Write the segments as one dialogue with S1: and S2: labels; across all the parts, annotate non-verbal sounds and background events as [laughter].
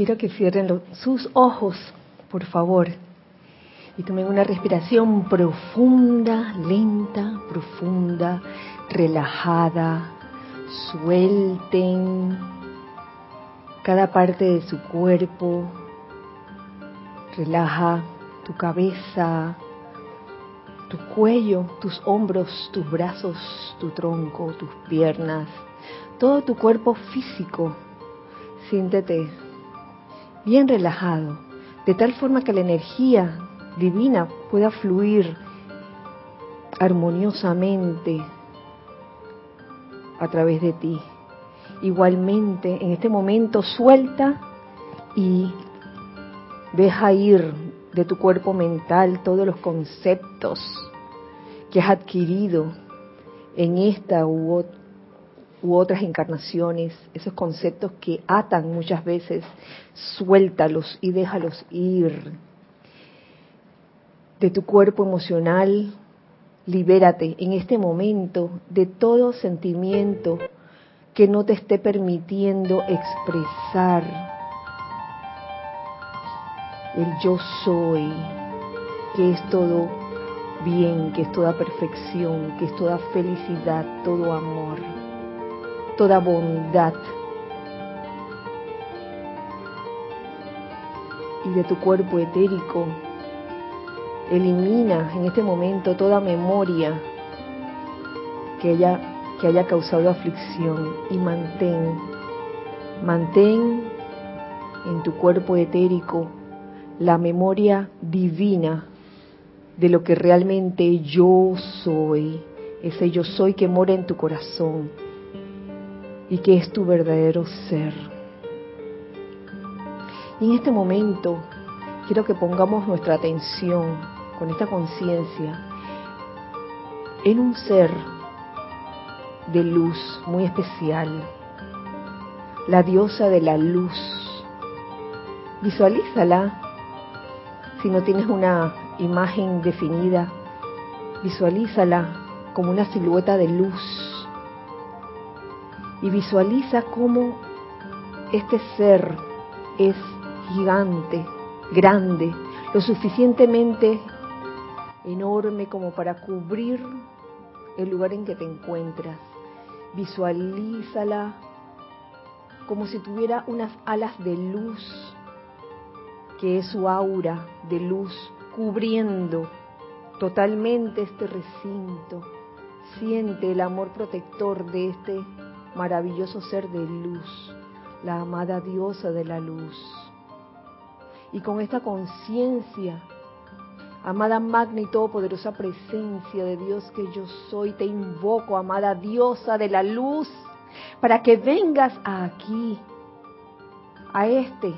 S1: quiero que cierren sus ojos, por favor, y tomen una respiración profunda, lenta, profunda, relajada. Suelten cada parte de su cuerpo. Relaja tu cabeza, tu cuello, tus hombros, tus brazos, tu tronco, tus piernas, todo tu cuerpo físico. Siéntete bien relajado, de tal forma que la energía divina pueda fluir armoniosamente a través de ti. Igualmente, en este momento suelta y deja ir de tu cuerpo mental todos los conceptos que has adquirido en esta u, u, otras encarnaciones, esos conceptos que atan muchas veces, suéltalos y déjalos ir. De tu cuerpo emocional, libérate en este momento de todo sentimiento que no te esté permitiendo expresar el yo soy, que es todo bien, que es toda perfección, que es toda felicidad, todo amor, toda bondad. Y de tu cuerpo etérico, elimina en este momento toda memoria que haya, que haya causado aflicción y mantén, mantén en tu cuerpo etérico la memoria divina de lo que realmente yo soy, ese yo soy que mora en tu corazón y que es tu verdadero ser. Y en este momento quiero que pongamos nuestra atención con esta conciencia en un ser de luz muy especial, la diosa de la luz. Visualízala si no tienes una imagen definida, visualízala como una silueta de luz y visualiza cómo este ser es gigante, grande, lo suficientemente enorme como para cubrir el lugar en que te encuentras. Visualízala como si tuviera unas alas de luz que es su aura de luz cubriendo totalmente este recinto. Siente el amor protector de este maravilloso ser de luz, la amada diosa de la luz. Y con esta conciencia, amada magna y todopoderosa presencia de Dios que yo soy, te invoco, amada diosa de la luz, para que vengas aquí, a este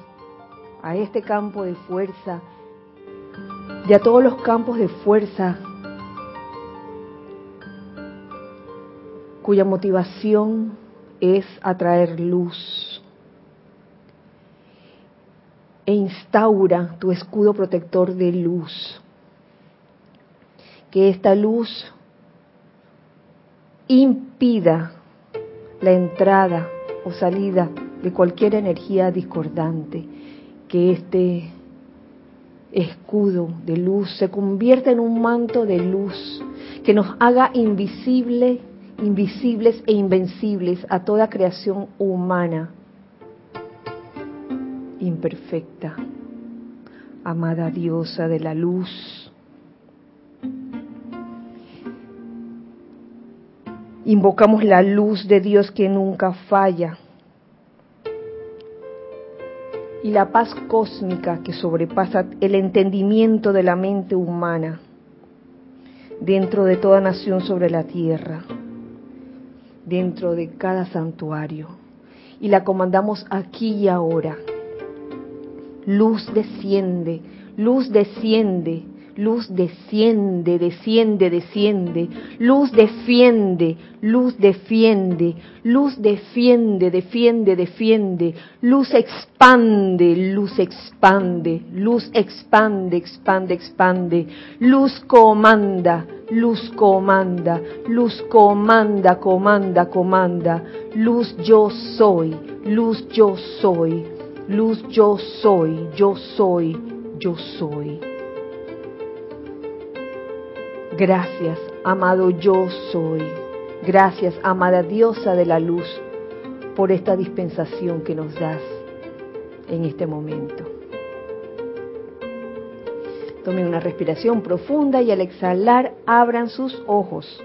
S1: a este campo de fuerza y a todos los campos de fuerza cuya motivación es atraer luz e instaura tu escudo protector de luz. Que esta luz impida la entrada o salida de cualquier energía discordante que este escudo de luz se convierta en un manto de luz que nos haga invisible, invisibles e invencibles a toda creación humana imperfecta. Amada diosa de la luz, invocamos la luz de Dios que nunca falla y la paz cósmica que sobrepasa el entendimiento de la mente humana dentro de toda nación sobre la tierra, dentro de cada santuario. Y la comandamos aquí y ahora. Luz desciende, luz desciende, Luz desciende, desciende, desciende. Luz defiende, luz defiende. Luz defiende, defiende, defiende. Luz expande, luz expande. Luz expande, expande, expande. Luz comanda, luz comanda. Luz comanda, comanda, comanda. Luz yo soy, luz yo soy. Luz yo soy, yo soy, yo soy. Gracias, amado yo soy. Gracias, amada diosa de la luz, por esta dispensación que nos das en este momento. Tomen una respiración profunda y al exhalar abran sus ojos.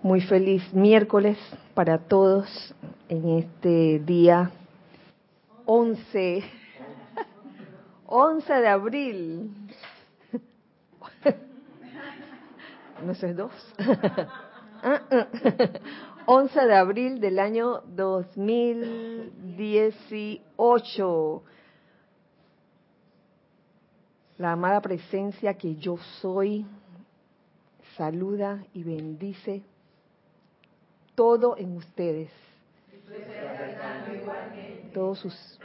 S1: Muy feliz miércoles para todos en este día 11 11 de abril. No sé, dos. [laughs] 11 de abril del año 2018. La amada presencia que yo soy saluda y bendice todo en ustedes. Todos sus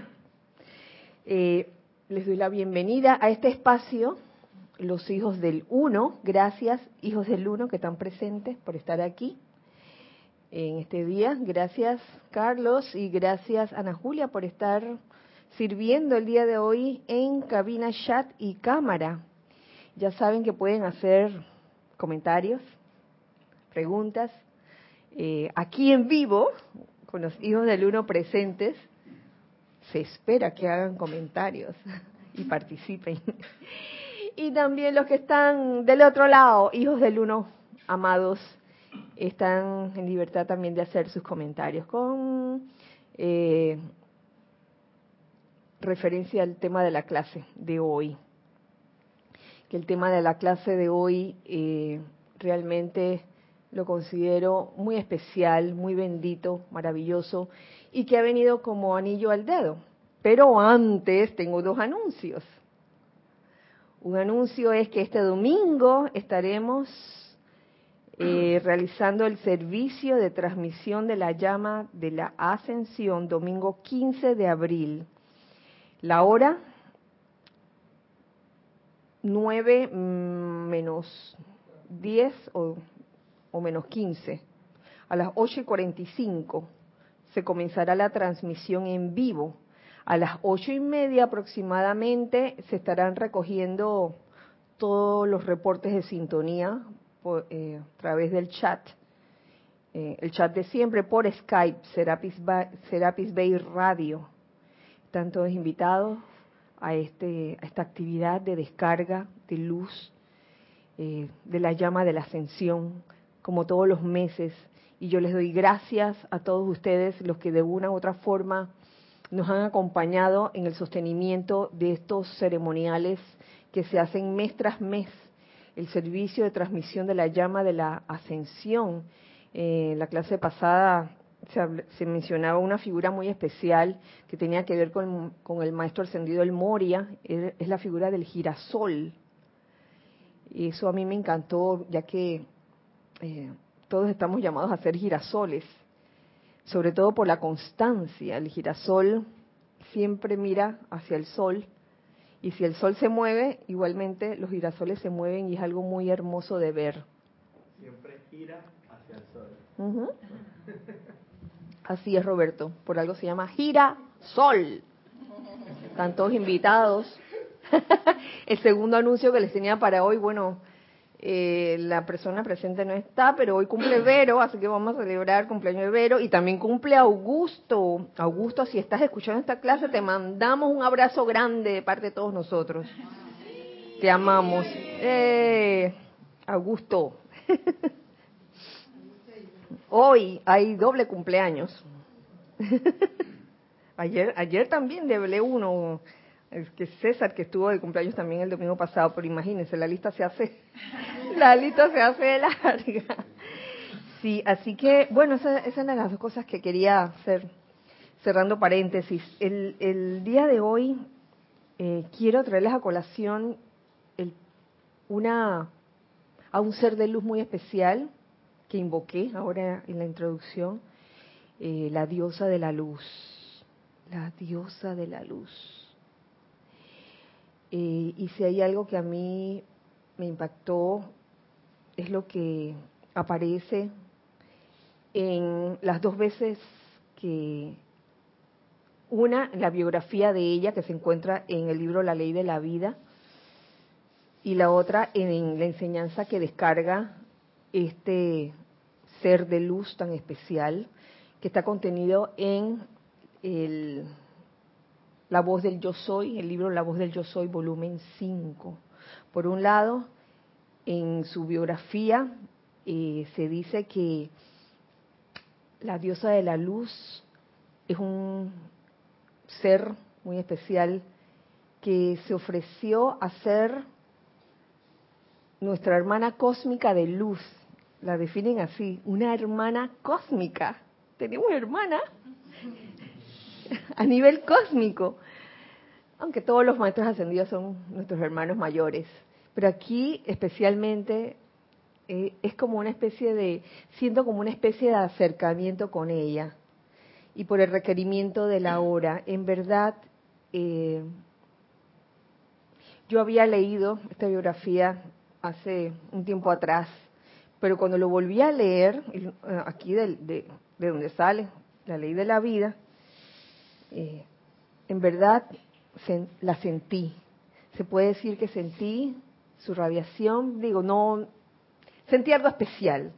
S1: eh, les doy la bienvenida a este espacio, los hijos del uno. Gracias, hijos del uno, que están presentes por estar aquí en este día. Gracias, Carlos, y gracias, Ana Julia, por estar sirviendo el día de hoy en cabina, chat y cámara. Ya saben que pueden hacer comentarios, preguntas, eh, aquí en vivo, con los hijos del uno presentes se espera que hagan comentarios [laughs] y participen. Y también los que están del otro lado, hijos del uno, amados, están en libertad también de hacer sus comentarios con eh, referencia al tema de la clase de hoy. Que el tema de la clase de hoy eh, realmente lo considero muy especial, muy bendito, maravilloso y que ha venido como anillo al dedo. Pero antes tengo dos anuncios. Un anuncio es que este domingo estaremos eh, [clears throat] realizando el servicio de transmisión de la llama de la ascensión, domingo 15 de abril. La hora 9 menos 10 o, o menos 15. A las 8 y 45 se comenzará la transmisión en vivo. A las ocho y media aproximadamente se estarán recogiendo todos los reportes de sintonía eh, a través del chat, eh, el chat de siempre por Skype, Serapis Bay, Radio. Están todos invitados a, este, a esta actividad de descarga de luz eh, de la llama de la ascensión, como todos los meses y yo les doy gracias a todos ustedes, los que de una u otra forma nos han acompañado en el sostenimiento de estos ceremoniales que se hacen mes tras mes, el servicio de transmisión de la llama de la ascensión. en la clase pasada se, mencionaba una figura muy especial que tenía que ver con, el maestro ascendido El Moria, es la figura del girasol. Y eso a mí me encantó, ya que eh, todos estamos llamados a ser girasoles, sobre todo por la constancia. El girasol siempre mira hacia el sol y si el sol se mueve, igualmente los girasoles se mueven y es algo muy hermoso de ver.
S2: Siempre gira hacia el sol.
S1: Así es, Roberto. Por algo se llama girasol. Están todos invitados. [laughs] el segundo anuncio que les tenía para hoy, bueno, eh, la persona presente no está, pero hoy cumple [clears throat] Vero, así que vamos a celebrar cumpleaños de Vero y también cumple Augusto. Augusto, si estás escuchando esta clase, te mandamos un abrazo grande de parte de todos nosotros. Te amamos. Eh, Augusto. [laughs] hoy hay doble cumpleaños. [laughs] ayer, ayer también deblé uno es que César, que estuvo de cumpleaños también el domingo pasado, pero imagínense, la lista se hace, [laughs] la lista se hace larga. Sí, así que, bueno, esas esa eran las dos cosas que quería hacer, cerrando paréntesis. El, el día de hoy eh, quiero traerles a colación el, una, a un ser de luz muy especial que invoqué ahora en la introducción, eh, la diosa de la luz, la diosa de la luz eh, y si hay algo que a mí me impactó, es lo que aparece en las dos veces que una, la biografía de ella que se encuentra en el libro La Ley de la Vida, y la otra en la enseñanza que descarga este ser de luz tan especial que está contenido en el, La voz del yo soy, el libro La voz del yo soy, volumen 5. Por un lado, en su biografía eh, se dice que la diosa de la luz es un ser muy especial que se ofreció a ser nuestra hermana cósmica de luz. La definen así, una hermana cósmica. Tenemos hermana [laughs] a nivel cósmico. Aunque todos los maestros ascendidos son nuestros hermanos mayores. Pero aquí especialmente eh, es como una especie de, siento como una especie de acercamiento con ella. Y por el requerimiento de la hora. En verdad, eh, yo había leído esta biografía hace un tiempo atrás, pero cuando lo volví a leer, eh, aquí de, de, donde sale la ley de la vida, eh, en verdad la sentí. Se puede decir que sentí su radiación, digo, no, sentí algo especial.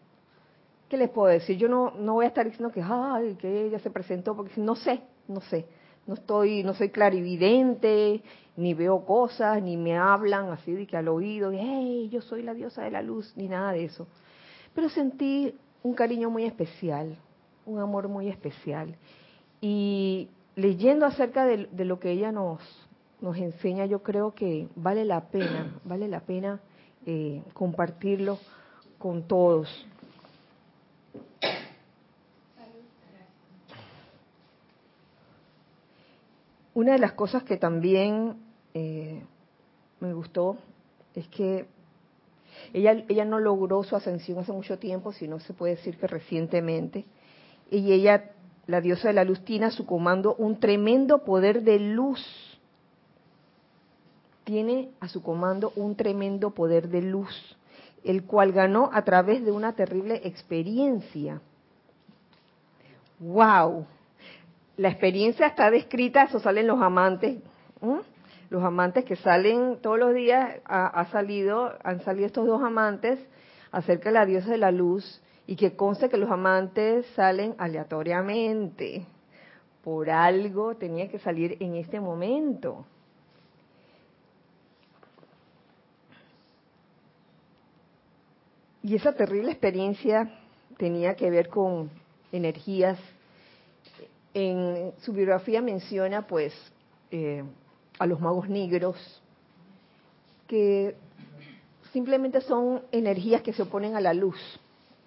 S1: ¿Qué les puedo decir? Yo no, no voy a estar diciendo que, ay, que ella se presentó, porque no sé, no sé. No estoy, no soy clarividente, ni veo cosas, ni me hablan así de que al oído, hey, yo soy la diosa de la luz, ni nada de eso. Pero sentí un cariño muy especial, un amor muy especial. Y leyendo acerca de, lo que ella nos, nos enseña, yo creo que vale la pena, [clears throat] vale la pena eh, compartirlo con todos. Una de las cosas que también eh, me gustó es que ella, ella no logró su ascensión hace mucho tiempo, sino se puede decir que recientemente. Y ella, la diosa de la luz, tiene a su comando un tremendo poder de luz. Tiene a su comando un tremendo poder de luz, el cual ganó a través de una terrible experiencia. ¡Wow! La experiencia está descrita, eso salen los amantes los amantes que salen todos los días, ha, salido, han salido estos dos amantes acerca de la diosa de la luz y que conste que los amantes salen aleatoriamente. Por algo tenía que salir en este momento. Y esa terrible experiencia tenía que ver con energías. En su biografía menciona, pues, eh, a los magos negros, que simplemente son energías que se oponen a la luz.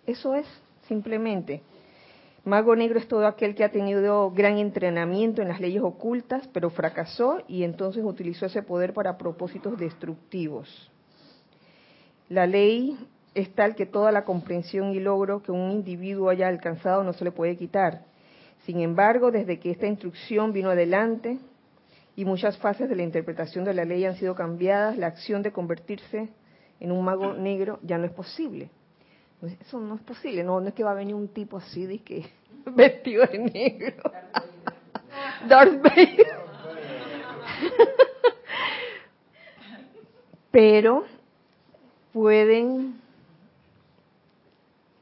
S1: Eso es, simplemente. Mago negro es todo aquel que ha tenido gran entrenamiento en las leyes ocultas, pero fracasó y entonces utilizó ese poder para propósitos destructivos. La ley es tal que toda la comprensión y logro que un individuo haya alcanzado no se le puede quitar. Sin embargo, desde que esta instrucción vino adelante, y muchas fases de la interpretación de la ley han sido cambiadas, la acción de convertirse en un mago negro ya no es posible. Pues eso no es posible, no, no es que va a venir un tipo así de que [laughs] vestido de negro. [laughs] Darth Vader. [laughs] Pero pueden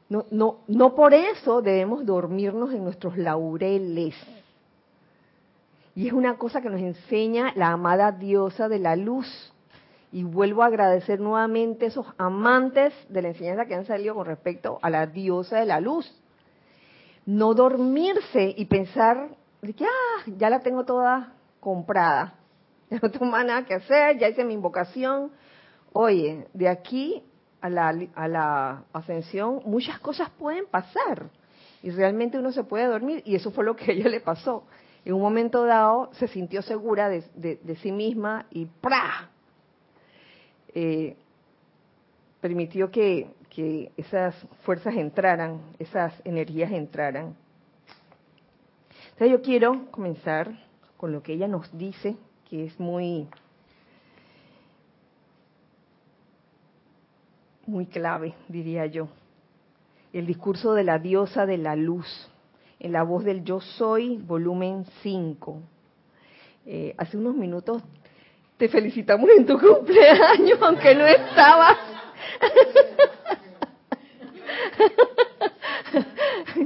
S1: no, no, no por eso debemos dormirnos en nuestros laureles y es una cosa que nos enseña la amada diosa de la luz. Y vuelvo a agradecer nuevamente esos amantes de la enseñanza que han salido con respecto a la diosa de la luz. No dormirse y pensar que ah, ya la tengo toda comprada. [laughs] No tengo más nada que hacer, ya hice mi invocación. Oye, de aquí a la, a la ascensión muchas cosas pueden pasar. Y realmente uno se puede dormir. Y eso fue lo que a ella le pasó en un momento dado se sintió segura de, sí misma y ¡pra! Eh, permitió que, que esas fuerzas entraran, esas energías entraran. Entonces yo quiero comenzar con lo que ella nos dice, que es muy, muy clave, diría yo. el discurso de la diosa de la luz, en la voz del Yo Soy, volumen 5. Eh, hace unos minutos te felicitamos en tu cumpleaños, aunque no estabas.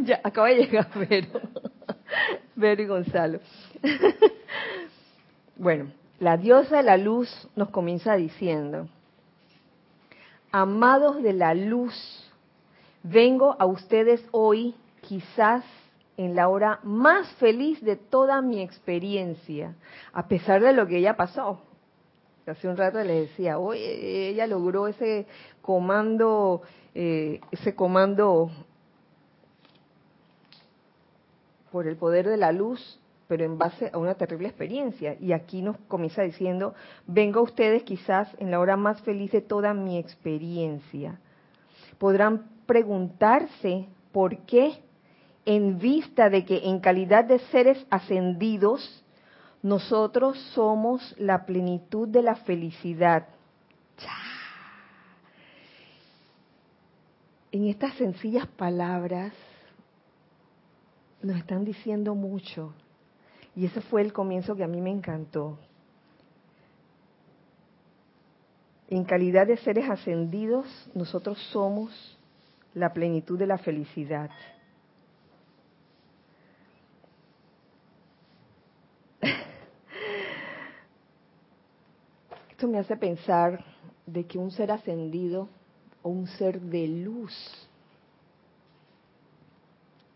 S1: ya, acaba de llegar Vero. Vero y Gonzalo. bueno, la diosa de la luz nos comienza diciendo, amados de la luz, vengo a ustedes hoy quizás en la hora más feliz de toda mi experiencia, a pesar de lo que ella pasó. Hace un rato le decía, hoy ella logró ese comando, eh, ese comando por el poder de la luz, pero en base a una terrible experiencia. Y aquí nos comienza diciendo, vengo a ustedes quizás en la hora más feliz de toda mi experiencia. Podrán preguntarse por qué, en vista de que en calidad de seres ascendidos, nosotros somos la plenitud de la felicidad. En estas sencillas palabras nos están diciendo mucho. Y ese fue el comienzo que a mí me encantó. En calidad de seres ascendidos, nosotros somos la plenitud de la felicidad. Esto me hace pensar de que un ser ascendido o un ser de luz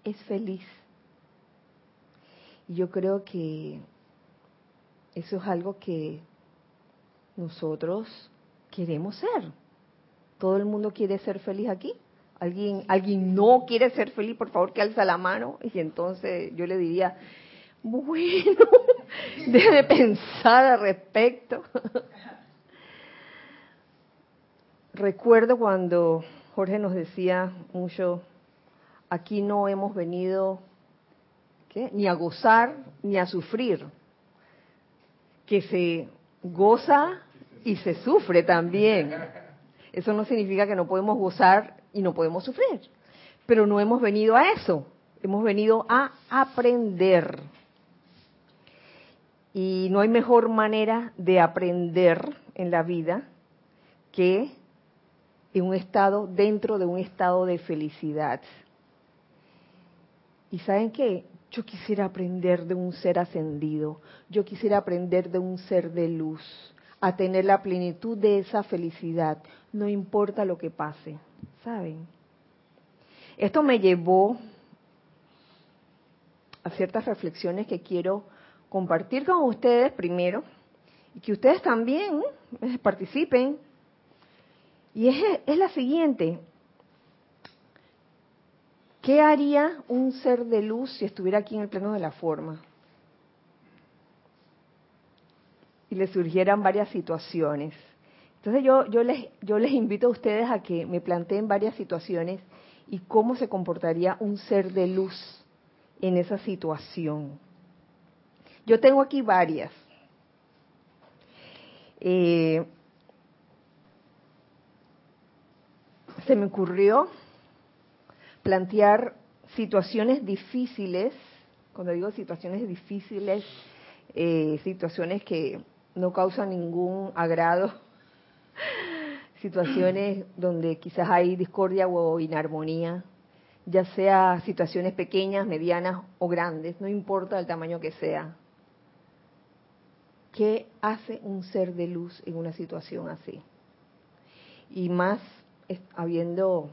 S1: es feliz y yo creo que eso es algo que nosotros queremos ser. Todo el mundo quiere ser feliz aquí. ¿Alguien, alguien no quiere ser feliz? Por favor, que alza la mano. Y entonces yo le diría, [laughs] bueno, deje pensar al respecto. Recuerdo cuando Jorge nos decía mucho, aquí no hemos venido ni a gozar ni a sufrir, que se goza y se sufre también. Eso no significa que no podemos gozar y no podemos sufrir, pero no hemos venido a eso, hemos venido a aprender. Y no hay mejor manera de aprender en la vida que en un estado, dentro de un estado de felicidad. ¿Y saben qué? Yo quisiera aprender de un ser ascendido, yo quisiera aprender de un ser de luz, a tener la plenitud de esa felicidad, no importa lo que pase, ¿saben? Esto me llevó a ciertas reflexiones que quiero compartir con ustedes primero y que ustedes también eh, participen. Y es, es la siguiente, ¿Qué haría un ser de luz si estuviera aquí en el plano de la forma? Y le surgieran varias situaciones. Entonces yo, yo, les, yo les invito a ustedes a que me planteen varias situaciones y cómo se comportaría un ser de luz en esa situación. Yo tengo aquí varias. Eh, se me ocurrió plantear situaciones difíciles, cuando digo situaciones difíciles, eh, situaciones que no causan ningún agrado, [laughs] situaciones donde quizás hay discordia o inarmonía, ya sea situaciones pequeñas, medianas o grandes, no importa el tamaño que sea. ¿Qué hace un ser de luz en una situación así? Y más habiendo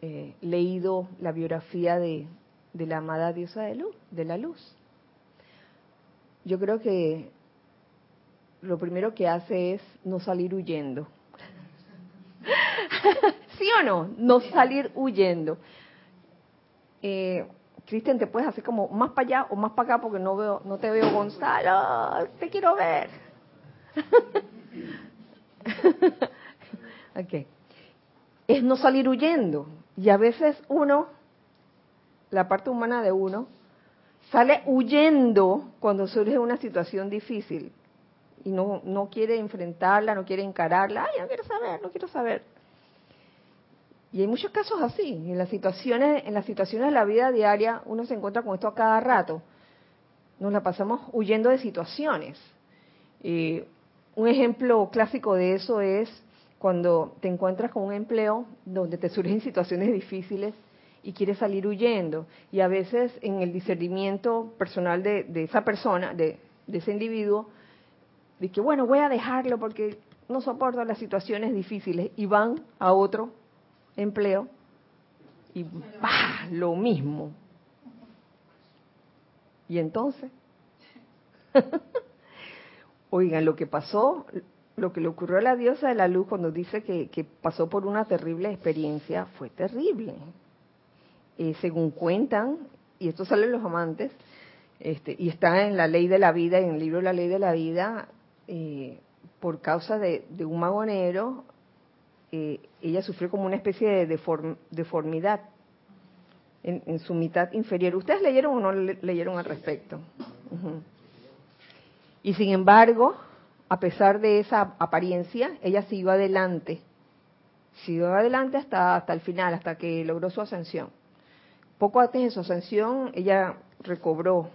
S1: eh, leído la biografía de, la amada diosa de, luz, de la luz. Yo creo que lo primero que hace es no salir huyendo. [laughs] ¿Sí o no? No salir huyendo. Eh, Cristian, te puedes hacer como más para allá o más para acá porque no veo, no te veo, Gonzalo. Te quiero ver. [laughs] Es no salir huyendo. Y a veces uno, la parte humana de uno, sale huyendo cuando surge una situación difícil y no, no quiere enfrentarla, no quiere encararla. Ay, no quiero saber, no quiero saber. Y hay muchos casos así. En las situaciones, en las situaciones de la vida diaria, uno se encuentra con esto a cada rato. Nos la pasamos huyendo de situaciones. Eh, un ejemplo clásico de eso es cuando te encuentras con un empleo donde te surgen situaciones difíciles y quieres salir huyendo. Y a veces en el discernimiento personal de, esa persona, de, de, ese individuo, de que bueno, voy a dejarlo porque no soporto las situaciones difíciles y van a otro empleo y ¡bah! lo mismo. Y entonces, [laughs] oigan, lo que pasó, lo que le ocurrió a la diosa de la luz cuando dice que, pasó por una terrible experiencia, fue terrible. Eh, según cuentan, y esto sale en los amantes, este, y está en la ley de la vida, en el libro La ley de la vida, eh, por causa de, un magonero, eh, ella sufrió como una especie de deformidad en, su mitad inferior. ¿Ustedes leyeron o no leyeron al respecto? Y sin embargo, a pesar de esa apariencia, ella siguió adelante. Siguió adelante hasta, hasta el final, hasta que logró su ascensión. Poco antes de su ascensión, ella recobró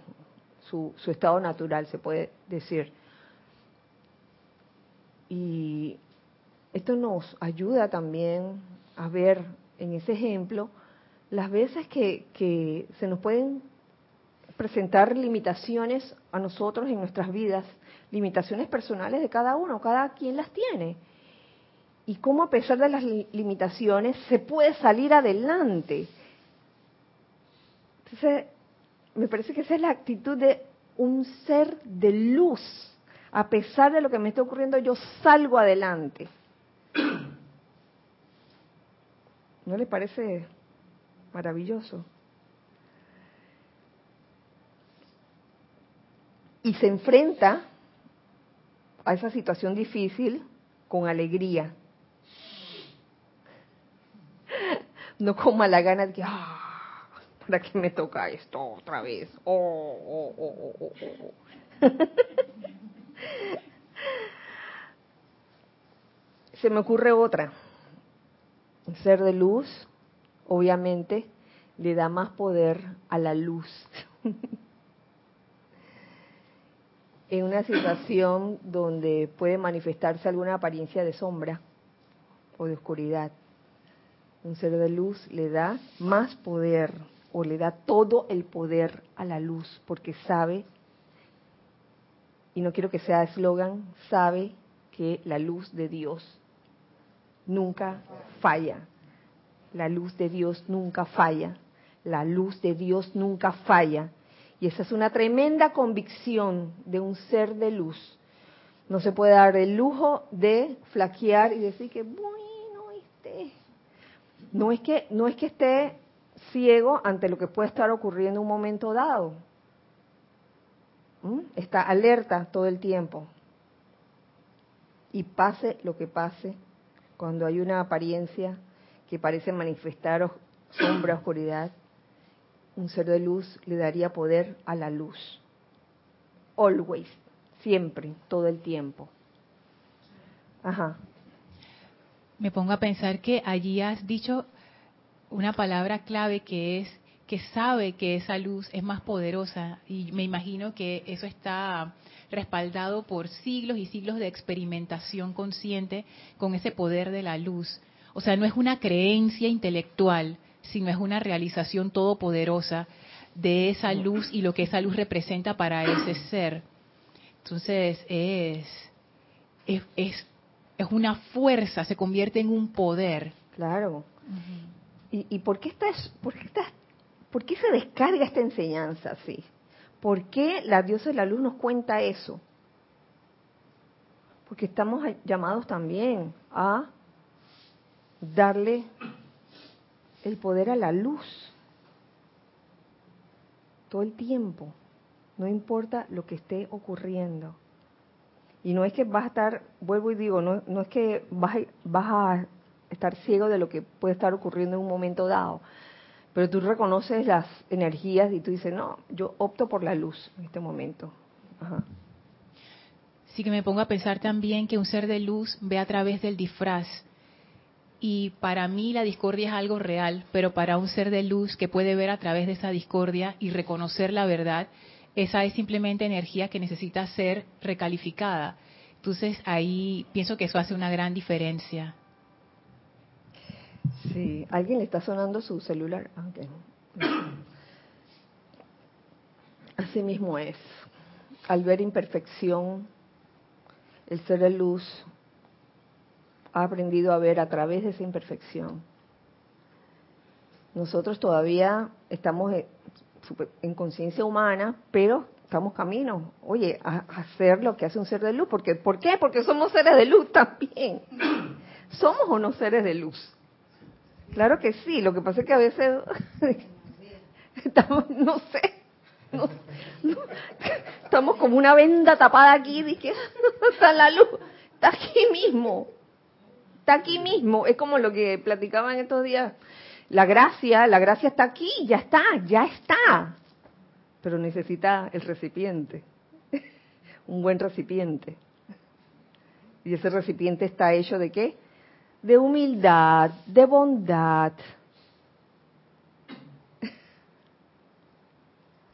S1: su, su estado natural, se puede decir. Y esto nos ayuda también a ver en ese ejemplo las veces que, se nos pueden presentar limitaciones a nosotros en nuestras vidas, limitaciones personales de cada uno, cada quien las tiene. Y cómo a pesar de las limitaciones se puede salir adelante. Entonces, me parece que esa es la actitud de un ser de luz. A pesar de lo que me está ocurriendo, yo salgo adelante. ¿No le parece maravilloso? Y se enfrenta a esa situación difícil con alegría. [laughs] No con mala gana de que, ah, ¿para qué me toca esto otra vez? Oh, oh, oh, oh, oh. oh. [laughs] Se me ocurre otra. Ser de luz, obviamente, le da más poder a la luz. [laughs] en una situación donde puede manifestarse alguna apariencia de sombra o de oscuridad. Un ser de luz le da más poder o le da todo el poder a la luz porque sabe, y no quiero que sea eslogan, sabe que la luz de Dios nunca falla. La luz de Dios nunca falla. La luz de Dios nunca falla. Y esa es una tremenda convicción de un ser de luz. No se puede dar el lujo de flaquear y decir que bueno, este. No es que no es que esté ciego ante lo que puede estar ocurriendo en un momento dado. ¿Mm? Está alerta todo el tiempo. Y pase lo que pase, cuando hay una apariencia que parece manifestar sombra, oscuridad, un ser de luz le daría poder a la luz. Always, siempre, todo el tiempo. Ajá.
S3: Me pongo a pensar que allí has dicho una palabra clave que es que sabe que esa luz es más poderosa y me imagino que eso está respaldado por siglos y siglos de experimentación consciente con ese poder de la luz. O sea, no es una creencia intelectual, sino es una realización todopoderosa de esa luz y lo que esa luz representa para ese ser. Entonces, es, es, es, una fuerza, se convierte en un poder.
S1: Claro. ¿Y, ¿Y, por qué estás, por qué estás, por qué se descarga esta enseñanza así? ¿Por qué la diosa de la luz nos cuenta eso? Porque estamos llamados también a darle el poder a la luz todo el tiempo, no importa lo que esté ocurriendo. Y no es que vas a estar, vuelvo y digo, no, no es que vas vas a estar ciego de lo que puede estar ocurriendo en un momento dado, pero tú reconoces las energías y tú dices, no, yo opto por la luz en este momento.
S3: Sí que me pongo a pensar también que un ser de luz ve a través del disfraz. y para mí la discordia es algo real, pero para un ser de luz que puede ver a través de esa discordia y reconocer la verdad, esa es simplemente energía que necesita ser recalificada. Entonces ahí pienso que eso hace una gran diferencia.
S1: Sí, alguien le está sonando su celular. Ah, Así mismo es. Al ver imperfección, el ser de luz ha aprendido a ver a través de esa imperfección. Nosotros todavía estamos en conciencia humana, pero estamos camino, oye, a, hacer lo que hace un ser de luz. Porque, ¿Por qué? Porque somos seres de luz también. ¿Somos o no seres de luz? Claro que sí, lo que pasa es que a veces [laughs] estamos, no sé, estamos como una venda tapada aquí, dije, [laughs] está la luz, está aquí mismo, está aquí mismo, es como lo que platicaban estos días, la gracia, la gracia está aquí, ya está, ya está, pero necesita el recipiente, [laughs] un buen recipiente. Y ese recipiente está hecho de qué? De humildad, de bondad,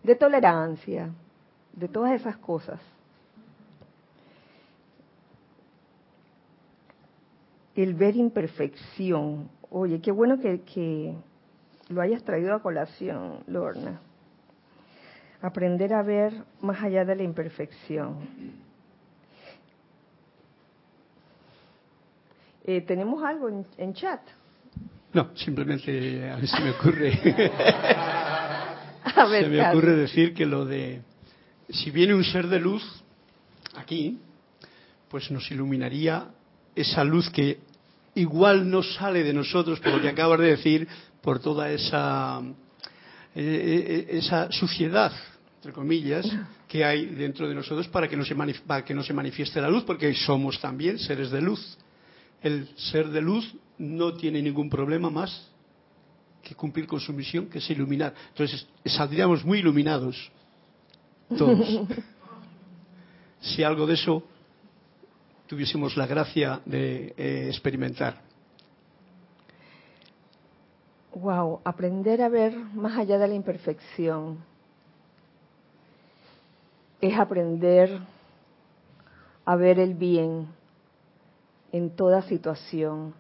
S1: de tolerancia, de todas esas cosas. El ver imperfección. Oye, qué bueno que, lo hayas traído a colación, Lorna. Aprender a ver más allá de la imperfección. Eh, ¿Tenemos algo en, chat?
S4: No, simplemente a mí se me ocurre. [laughs] se me ocurre decir que lo de si viene un ser de luz aquí, pues nos iluminaría esa luz que igual no sale de nosotros por lo que acabas de decir, por toda esa eh, eh, esa suciedad entre comillas, que hay dentro de nosotros para que, no se para que no se manifieste la luz, porque somos también seres de luz. El ser de luz no tiene ningún problema más que cumplir con su misión, que es iluminar. Entonces saldríamos muy iluminados todos. [laughs] si algo de eso tuviésemos la gracia de eh, experimentar.
S1: Wow, aprender a ver más allá de la imperfección es aprender a ver el bien en toda situación,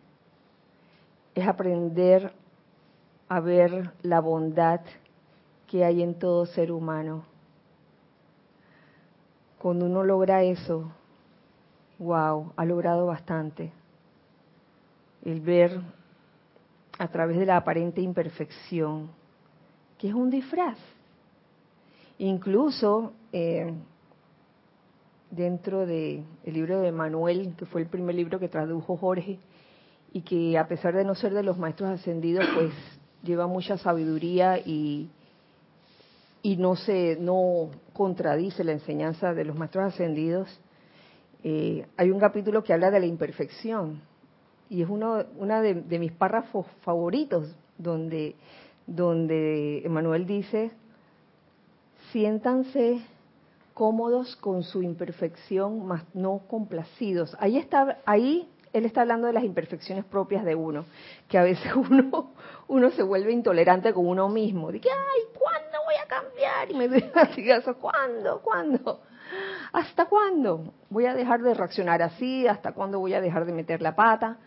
S1: es aprender a ver la bondad que hay en todo ser humano. Cuando uno logra eso, wow, ha logrado bastante. El ver a través de la aparente imperfección, que es un disfraz. Incluso eh, dentro del libro de Manuel, que fue el primer libro que tradujo Jorge, y que a pesar de no ser de los maestros ascendidos, pues lleva mucha sabiduría y, y no se no contradice la enseñanza de los maestros ascendidos. Eh, hay un capítulo que habla de la imperfección y es uno una de, de mis párrafos favoritos donde donde Emanuel dice siéntanse cómodos con su imperfección, mas no complacidos. Ahí está, ahí él está hablando de las imperfecciones propias de uno, que a veces [laughs] uno, uno se vuelve intolerante con uno mismo. Dice, ay, ¿cuándo voy a cambiar? Y me doy [laughs] eso, ¿cuándo? ¿Cuándo? ¿Hasta cuándo voy a dejar de reaccionar así? ¿Hasta cuándo voy a dejar de meter la pata?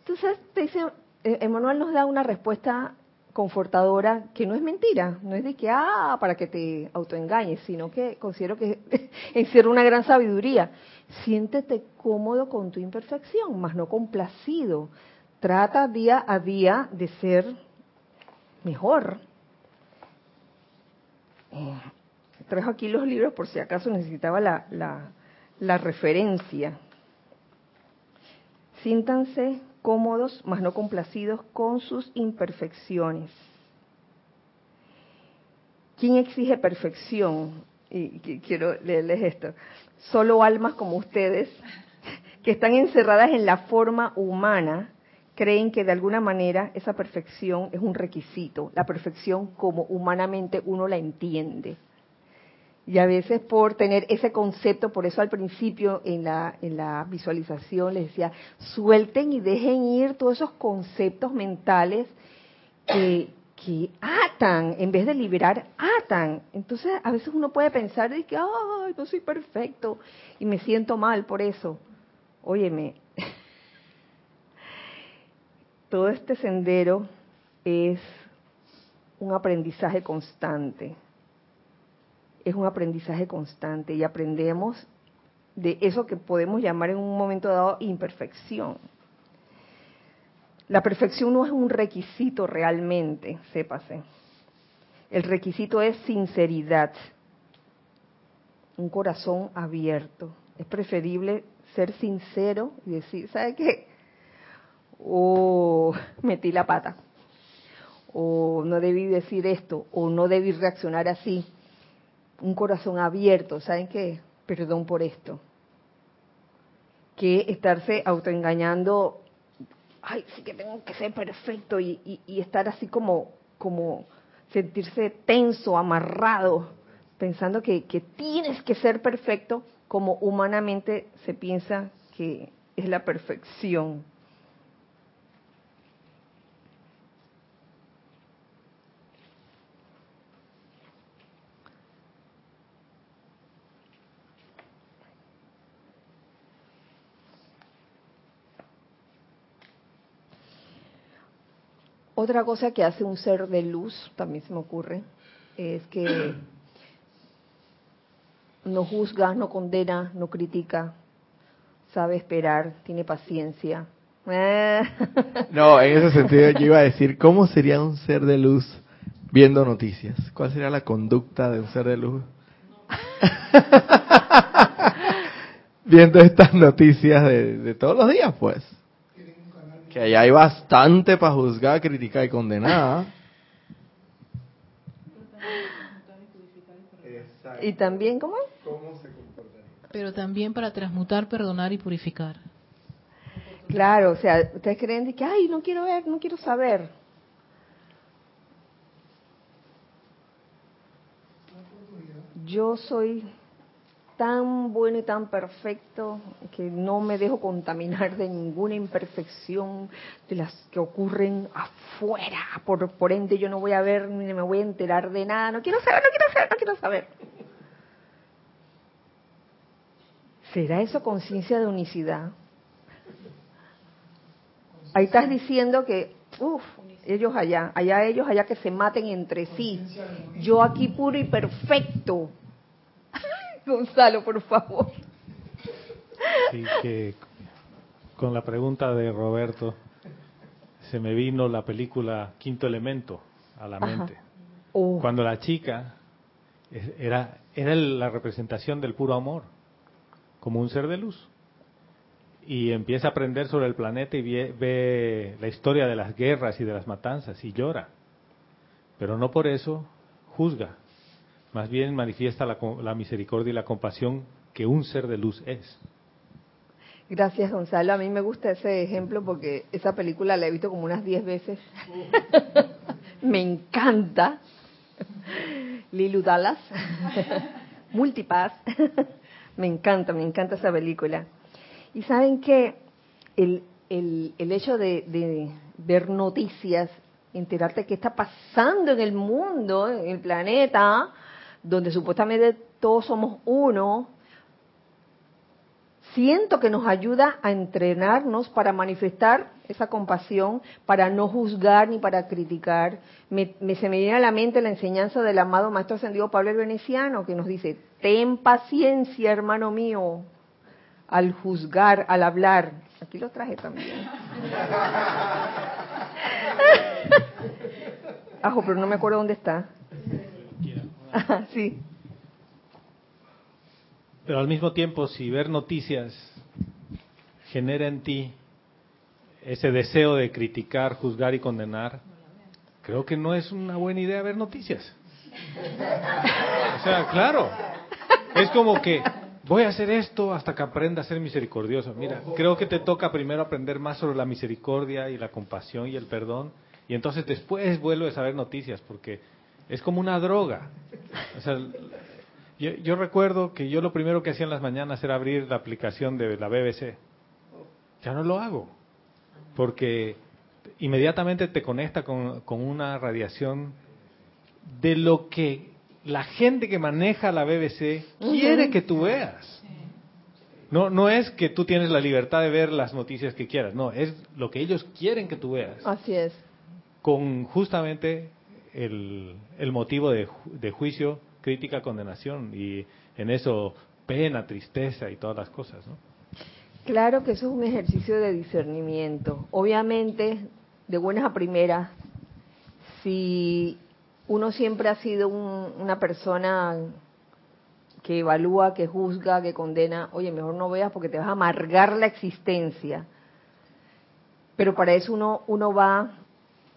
S1: Entonces, te dice, eh, Emanuel nos da una respuesta confortadora que no es mentira, no es de que, ah, para que te autoengañes, sino que considero que [laughs] encierra una gran sabiduría. Siéntete cómodo con tu imperfección, más no complacido. Trata día a día de ser mejor. Eh, trajo aquí los libros por si acaso necesitaba la, la, la referencia. Siéntanse cómodos, mas no complacidos con sus imperfecciones. ¿Quién exige perfección? Y quiero leerles esto. Solo almas como ustedes, que están encerradas en la forma humana, creen que de alguna manera esa perfección es un requisito, la perfección como humanamente uno la entiende. Y a veces por tener ese concepto, por eso al principio en la, en la visualización les decía, suelten y dejen ir todos esos conceptos mentales que, que atan, en vez de liberar, atan. Entonces a veces uno puede pensar de que, ay, no soy perfecto y me siento mal por eso. Óyeme, [laughs] todo este sendero es un aprendizaje constante. Es un aprendizaje constante y aprendemos de eso que podemos llamar en un momento dado imperfección. La perfección no es un requisito realmente, sépase. El requisito es sinceridad, un corazón abierto. Es preferible ser sincero y decir, ¿sabe qué? O oh, metí la pata, o no debí decir esto, o no debí reaccionar así. Un corazón abierto, ¿saben qué? Perdón por esto. Que estarse autoengañando ay, sí que tengo que ser perfecto y, estar así como, como sentirse tenso, amarrado, pensando que, que tienes que ser perfecto como humanamente se piensa que es la perfección. Otra cosa que hace un ser de luz, también se me ocurre, es que [clears throat] no juzga, no condena, no critica, sabe esperar, tiene paciencia. [laughs]
S5: No, en ese sentido yo iba a decir, ¿cómo sería un ser de luz viendo noticias? ¿Cuál sería la conducta de un ser de luz? [laughs] [laughs] viendo estas noticias de, de todos los días, pues que allá hay bastante para juzgar, criticar y condenar.
S1: Y también, ¿cómo?
S3: Pero también para transmutar, perdonar y purificar.
S1: Claro, o sea, ustedes creen que, ay, no quiero ver, no quiero saber. Yo soy tan bueno y tan perfecto que no me dejo contaminar de ninguna imperfección de las que ocurren afuera. Por, por ende, yo no voy a ver ni me voy a enterar de nada. No quiero saber, no quiero saber, no quiero saber. ¿Será eso conciencia de unicidad? Ahí estás diciendo que, uff, ellos allá, allá ellos allá que se maten entre sí. Yo aquí puro y perfecto. [laughs] Gonzalo, por favor.
S6: Que con la pregunta de Roberto se me vino la película Quinto Elemento a la mente. Oh. Cuando la chica era, era la representación del puro amor, como un ser de luz. Y empieza a aprender sobre el planeta y ve la historia de las guerras y de las matanzas y llora. Pero no por eso juzga, más bien manifiesta la, misericordia y la compasión que un ser de luz es.
S1: Gracias, Gonzalo. A mí me gusta ese ejemplo porque esa película la he visto como unas 10 veces. [laughs] me encanta. Lilu Dallas. [laughs] Multipass. [laughs] me encanta, me encanta esa película. Y saben que el, el, el hecho de, de, ver noticias, enterarte qué está pasando en el mundo, en el planeta, donde supuestamente todos somos uno, siento que nos ayuda a entrenarnos para manifestar esa compasión, para no juzgar ni para criticar. Me, se me viene a la mente la enseñanza del amado Maestro Ascendido Pablo el Veneciano, que nos dice, ten paciencia, hermano mío, al juzgar, al hablar. Aquí lo traje también. [laughs] Ajo, pero no me acuerdo dónde está. [laughs] sí.
S6: Pero al mismo tiempo, si ver noticias genera en ti ese deseo de criticar, juzgar y condenar, creo que no es una buena idea ver noticias. O sea, claro, es como que voy a hacer esto hasta que aprenda a ser misericordioso. Mira, creo que te toca primero aprender más sobre la misericordia y la compasión y el perdón, y entonces después vuelves a ver noticias, porque es como una droga. O sea, Yo, recuerdo que yo lo primero que hacía en las mañanas era abrir la aplicación de la BBC. Ya no lo hago, porque inmediatamente te conecta con, con una radiación de lo que la gente que maneja la BBC quiere que tú veas. No, no es que tú tienes la libertad de ver las noticias que quieras, no, es lo que ellos quieren que tú veas.
S1: Así es.
S6: Con justamente el, motivo de, de juicio crítica, condenación y en eso pena, tristeza y todas las cosas, ¿no?
S1: Claro que eso es un ejercicio de discernimiento. Obviamente, de buenas a primeras, si uno siempre ha sido una persona que evalúa, que juzga, que condena, oye, mejor no veas porque te vas a amargar la existencia. Pero para eso uno, uno va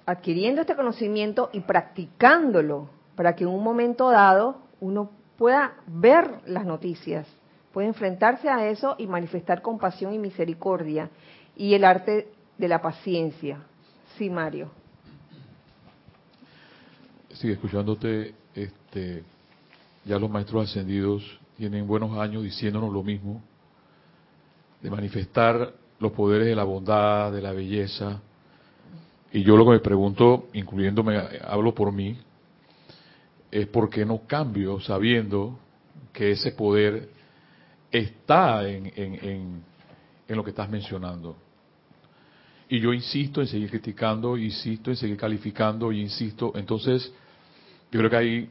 S1: adquiriendo este conocimiento y practicándolo para que en un momento dado uno pueda ver las noticias, puede enfrentarse a eso y manifestar compasión y misericordia y el arte de la paciencia. Sí, Mario.
S7: Sí, escuchándote, este, ya los maestros ascendidos tienen buenos años diciéndonos lo mismo, de manifestar los poderes de la bondad, de la belleza. Y yo lo que me pregunto, incluyéndome, hablo por mí, es porque no cambio sabiendo que ese poder está en, en, en, lo que estás mencionando. Y yo insisto en seguir criticando, insisto en seguir calificando, insisto. Entonces, yo creo que ahí,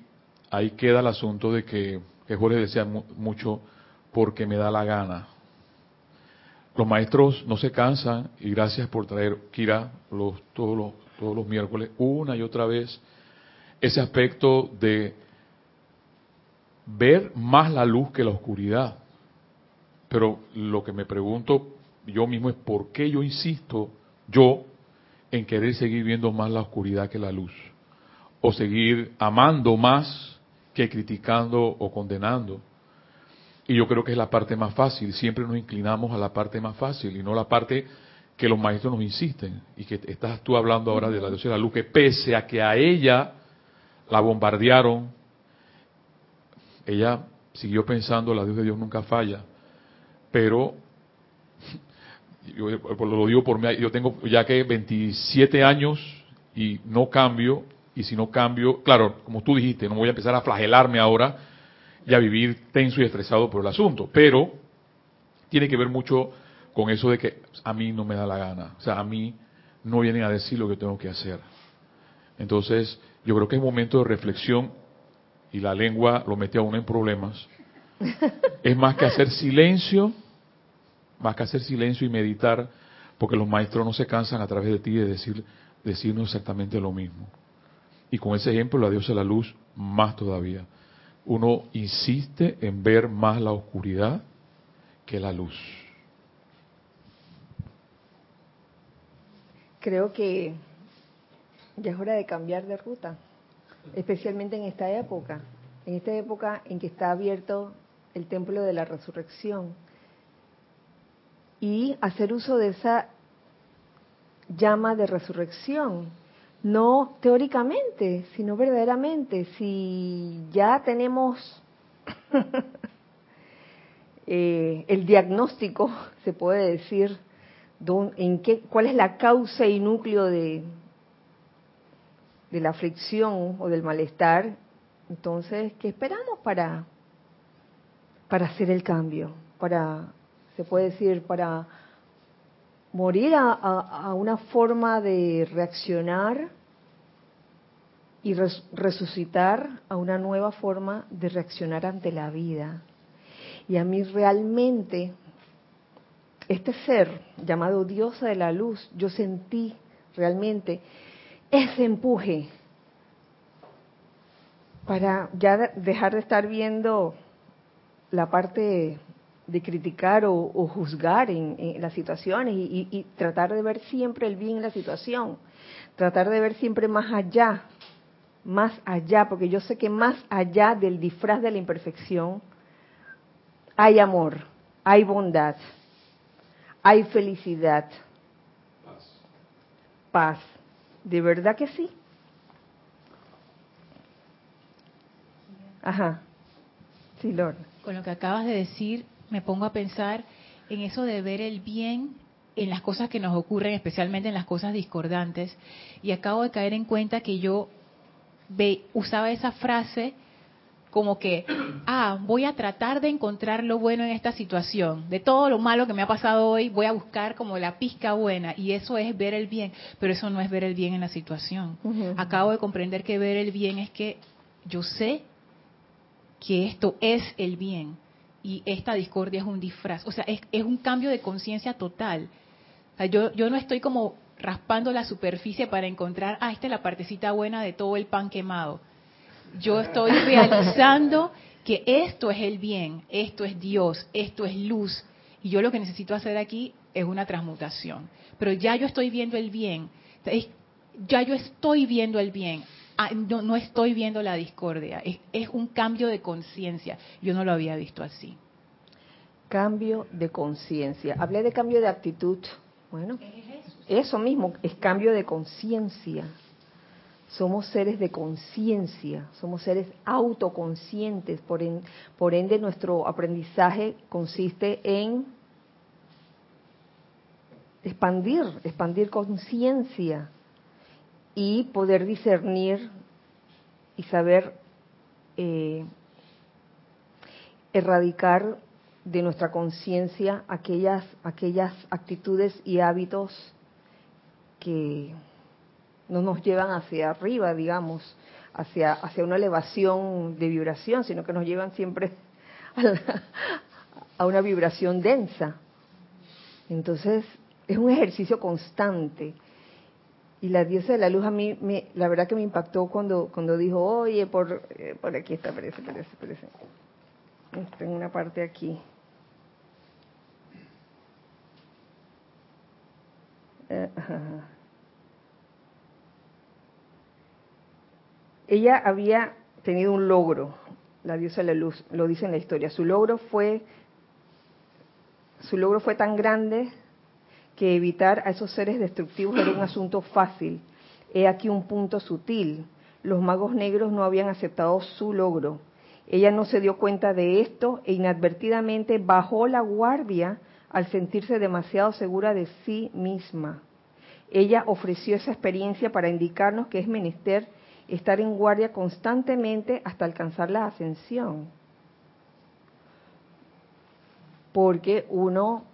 S7: ahí queda el asunto de que, que Jorge decía mucho porque me da la gana. Los maestros no se cansan y gracias por traer, Kira, los, todos, los, todos los miércoles, una y otra vez, ese aspecto de ver más la luz que la oscuridad. Pero lo que me pregunto yo mismo es por qué yo insisto yo en querer seguir viendo más la oscuridad que la luz. O seguir amando más que criticando o condenando. Y yo creo que es la parte más fácil. Siempre nos inclinamos a la parte más fácil y no la parte que los maestros nos insisten. Y que estás tú hablando ahora de la luz de la luz, que pese a que a ella la bombardearon. Ella siguió pensando, la Dios de Dios nunca falla. Pero, yo lo digo por mí, yo tengo ya que 27 años y no cambio, y si no cambio, claro, como tú dijiste, no voy a empezar a flagelarme ahora y a vivir tenso y estresado por el asunto, pero tiene que ver mucho con eso de que a mí no me da la gana, o sea, a mí no vienen a decir lo que tengo que hacer. Entonces, yo creo que es momento de reflexión y la lengua lo mete a uno en problemas. [laughs] Es más que hacer silencio, más que hacer silencio y meditar, porque los maestros no se cansan a través de ti de decir, decirnos exactamente lo mismo. Y con ese ejemplo, la diosa de la luz, más todavía. Uno insiste en ver más la oscuridad que la luz.
S1: Creo que ya es hora de cambiar de ruta, especialmente en esta época, en esta época en que está abierto el templo de la resurrección y hacer uso de esa llama de resurrección, no teóricamente, sino verdaderamente. Si ya tenemos [laughs] eh, el diagnóstico, [laughs] se puede decir, en qué, cuál es la causa y núcleo de, de la aflicción o del malestar, entonces, ¿qué esperamos para, para hacer el cambio? Para, se puede decir, para morir a, una forma de reaccionar y resucitar a una nueva forma de reaccionar ante la vida. Y a mí realmente, este ser llamado diosa de la luz, yo sentí realmente ese empuje para ya dejar de estar viendo la parte de criticar o, juzgar en, las situaciones y, y, tratar de ver siempre el bien en la situación, tratar de ver siempre más allá, más allá, porque yo sé que más allá del disfraz de la imperfección hay amor, hay bondad, hay felicidad, paz. ¿De verdad que sí? Ajá. Sí, Lord.
S3: Con lo que acabas de decir, me pongo a pensar en eso de ver el bien en las cosas que nos ocurren, especialmente en las cosas discordantes, y acabo de caer en cuenta que yo ve, usaba esa frase como que, ah, voy a tratar de encontrar lo bueno en esta situación. De todo lo malo que me ha pasado hoy, voy a buscar como la pizca buena. Y eso es ver el bien, pero eso no es ver el bien en la situación. Acabo de comprender que ver el bien es que yo sé que esto es el bien y esta discordia es un disfraz. O sea, es, es un cambio de conciencia total. yo, yo no estoy como raspando la superficie para encontrar, ah, esta es la partecita buena de todo el pan quemado. Yo estoy [laughs] realizando que esto es el bien, esto es Dios, esto es luz. Y yo lo que necesito hacer aquí es una transmutación. Pero ya yo estoy viendo el bien. Ya yo estoy viendo el bien. Ah, no, no, estoy viendo la discordia. Es, es un cambio de conciencia. Yo no lo había visto así.
S1: Cambio de conciencia. Hablé de cambio de actitud. Bueno, eso mismo, es cambio de conciencia. Somos seres de conciencia, somos seres autoconscientes, por, ende nuestro aprendizaje consiste en expandir, expandir conciencia y poder discernir y saber eh, erradicar de nuestra conciencia aquellas, aquellas actitudes y hábitos que no nos llevan hacia arriba, digamos, hacia, hacia una elevación de vibración, sino que nos llevan siempre [laughs] a, una vibración densa. Entonces, es un ejercicio constante. Y la diosa de la luz a mí, me, la verdad que me impactó cuando, cuando dijo, oye, por, eh, por aquí está, parece, parece, parece. Tengo una parte aquí. Eh, ella había tenido un logro, la diosa de la luz, lo dice en la historia. Su logro fue, su logro fue tan grande que evitar a esos seres destructivos era un asunto fácil. He aquí un punto sutil. Los magos negros no habían aceptado su logro. Ella no se dio cuenta de esto e inadvertidamente bajó la guardia al sentirse demasiado segura de sí misma. Ella ofreció esa experiencia para indicarnos que es menester estar en guardia constantemente hasta alcanzar la ascensión. Porque uno,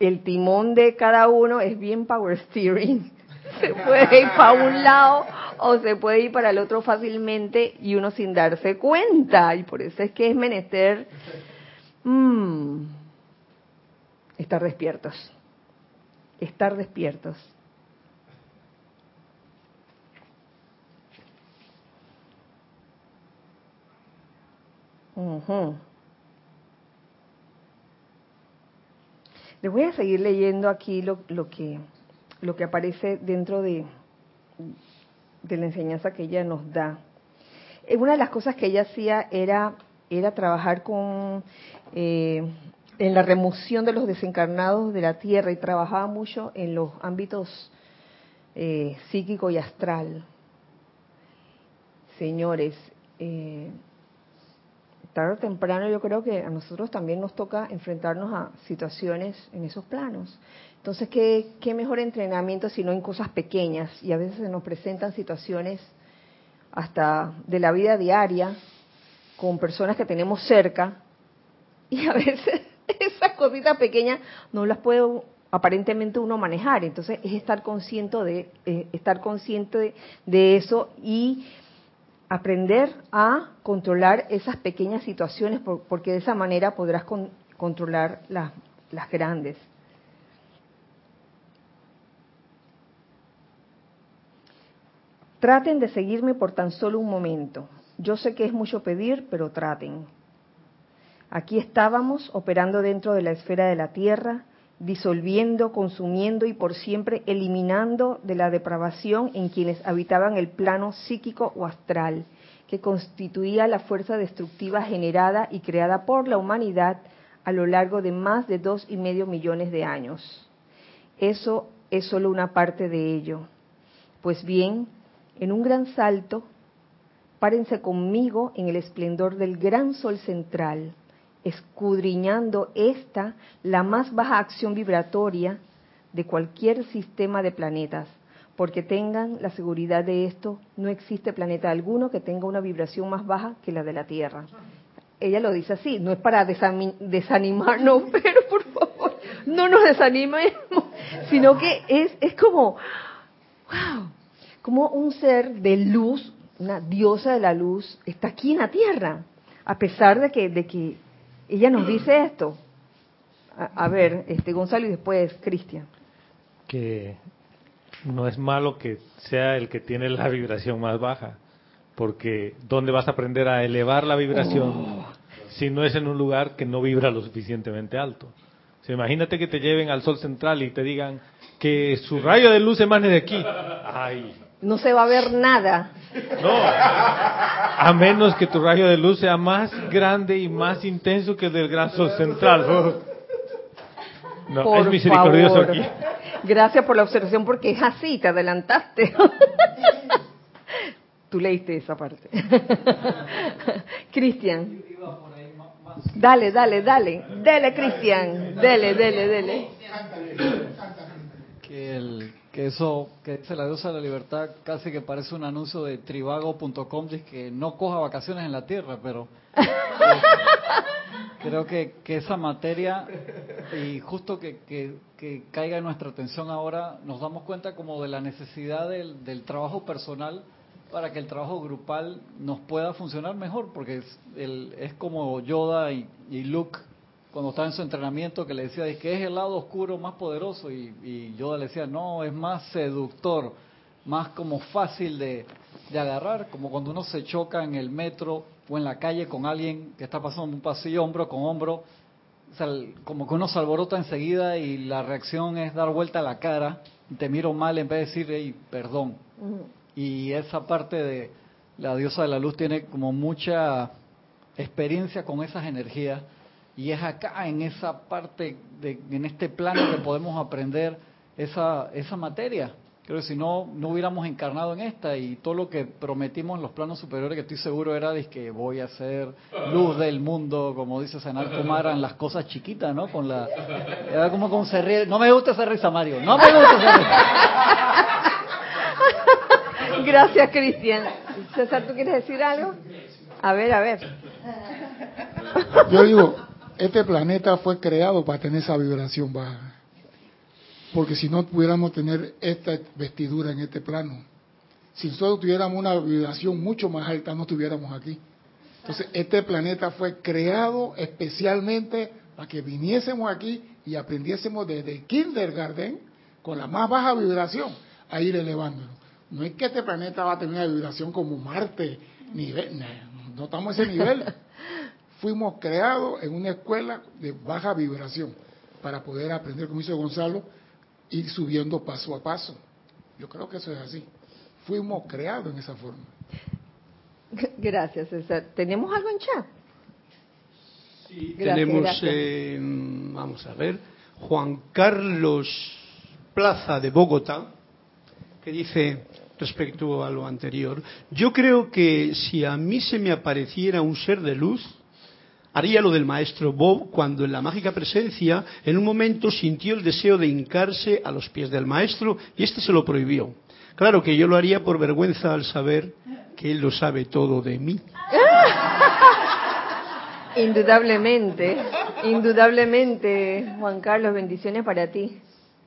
S1: el timón de cada uno es bien power steering. [laughs] Se puede ir para un lado o se puede ir para el otro fácilmente y uno sin darse cuenta. Y por eso es que es menester mm, estar despiertos. Estar despiertos. Les voy a seguir leyendo aquí lo, que, lo que aparece dentro de, de la enseñanza que ella nos da. Eh, una de las cosas que ella hacía era, era trabajar con eh, en la remoción de los desencarnados de la tierra y trabajaba mucho en los ámbitos eh, psíquico y astral. Señores, eh, tarde o temprano yo creo que a nosotros también nos toca enfrentarnos a situaciones en esos planos. Entonces, ¿qué, qué mejor entrenamiento si no en cosas pequeñas? Y a veces se nos presentan situaciones hasta de la vida diaria con personas que tenemos cerca y a veces [laughs] esas cositas pequeñas no las puede aparentemente uno manejar. Entonces es estar consciente de eh, estar consciente de, de eso y aprender a controlar esas pequeñas situaciones porque de esa manera podrás controlar las, las grandes. Traten de seguirme por tan solo un momento. Yo sé que es mucho pedir, pero traten. Aquí estábamos operando dentro de la esfera de la Tierra, disolviendo, consumiendo y por siempre eliminando de la depravación en quienes habitaban el plano psíquico o astral, que constituía la fuerza destructiva generada y creada por la humanidad a lo largo de más de dos y medio millones de años. Eso es solo una parte de ello. Pues bien, en un gran salto, párense conmigo en el esplendor del gran sol central, escudriñando esta, la más baja acción vibratoria de cualquier sistema de planetas, porque tengan la seguridad de esto, no existe planeta alguno que tenga una vibración más baja que la de la Tierra. Ella lo dice así, no es para desanimarnos, [laughs] pero por favor, no nos desanimemos, sino que es, es como, wow, como un ser de luz, una diosa de la luz, está aquí en la Tierra, a pesar de que, de que ella nos dice esto. A, a ver, este Gonzalo y después Cristian.
S6: Que no es malo que sea el que tiene la vibración más baja, porque ¿dónde vas a aprender a elevar la vibración oh. si no es en un lugar que no vibra lo suficientemente alto? imagínate que te lleven al sol central y te digan que su rayo de luz emane de aquí. Ay.
S1: No se va a ver nada.
S6: No. A menos que tu rayo de luz sea más grande y más intenso que el del sol central. No, es misericordioso aquí.
S1: Gracias por la observación porque es así, te adelantaste. [laughs] Tú leíste esa parte. [laughs] Cristian. Dale, dale, dale. Dele, Cristian. Dele, dele, dele.
S8: Que, el, que eso, que se la diosa de la libertad casi que parece un anuncio de trivago.com, de que no coja vacaciones en la Tierra, pero creo que, que esa materia, y justo que, que, caiga en nuestra atención ahora, nos damos cuenta como de la necesidad del, del trabajo personal para que el trabajo grupal nos pueda funcionar mejor, porque es, el, es como Yoda y, Luke cuando estaba en su entrenamiento que le decía que es el lado oscuro más poderoso y, y Yoda le decía no, es más seductor, más como fácil de, de agarrar, como cuando uno se choca en el metro o en la calle con alguien que está pasando un pasillo hombro con hombro, como que uno se alborota enseguida y la reacción es dar vuelta a la cara, y te miro mal en vez de decir, hey, perdón. Y esa parte de la diosa de la luz tiene como mucha experiencia con esas energías y es acá en esa parte, de, en este plano que podemos aprender esa, esa materia. Creo que si no, no hubiéramos encarnado en esta y todo lo que prometimos en los planos superiores, que estoy seguro era de que voy a ser luz del mundo, como dice Sanal Kumara, en las cosas chiquitas, ¿no? Con la, era como con se ríe. No me gusta esa risa, Mario. No me gusta esa
S1: risa. [laughs] Gracias, Cristian. César, ¿tú quieres decir algo? A ver, a ver.
S9: Yo digo, este planeta fue creado para tener esa vibración baja porque si no pudiéramos tener esta vestidura en este plano. Si nosotros tuviéramos una vibración mucho más alta, no estuviéramos aquí. Entonces, este planeta fue creado especialmente para que viniésemos aquí y aprendiésemos desde kindergarten, con la más baja vibración, a ir elevándonos. No es que este planeta va a tener una vibración como Marte, nivel, no estamos a ese nivel. Fuimos creados en una escuela de baja vibración para poder aprender, como hizo Gonzalo, ir subiendo paso a paso. Yo creo que eso es así. Fuimos creados en esa forma. [laughs]
S1: Gracias, César. ¿Tenemos algo en chat?
S4: Sí, tenemos, eh, vamos a ver, Juan Carlos Plaza de Bogotá, que dice respecto a lo anterior, yo creo que si a mí se me apareciera un ser de luz, haría lo del maestro Bob cuando en la mágica presencia en un momento sintió el deseo de hincarse a los pies del maestro y éste se lo prohibió. Claro que yo lo haría por vergüenza al saber que él lo sabe todo de mí. [laughs]
S1: Indudablemente, indudablemente, Juan Carlos, bendiciones para ti.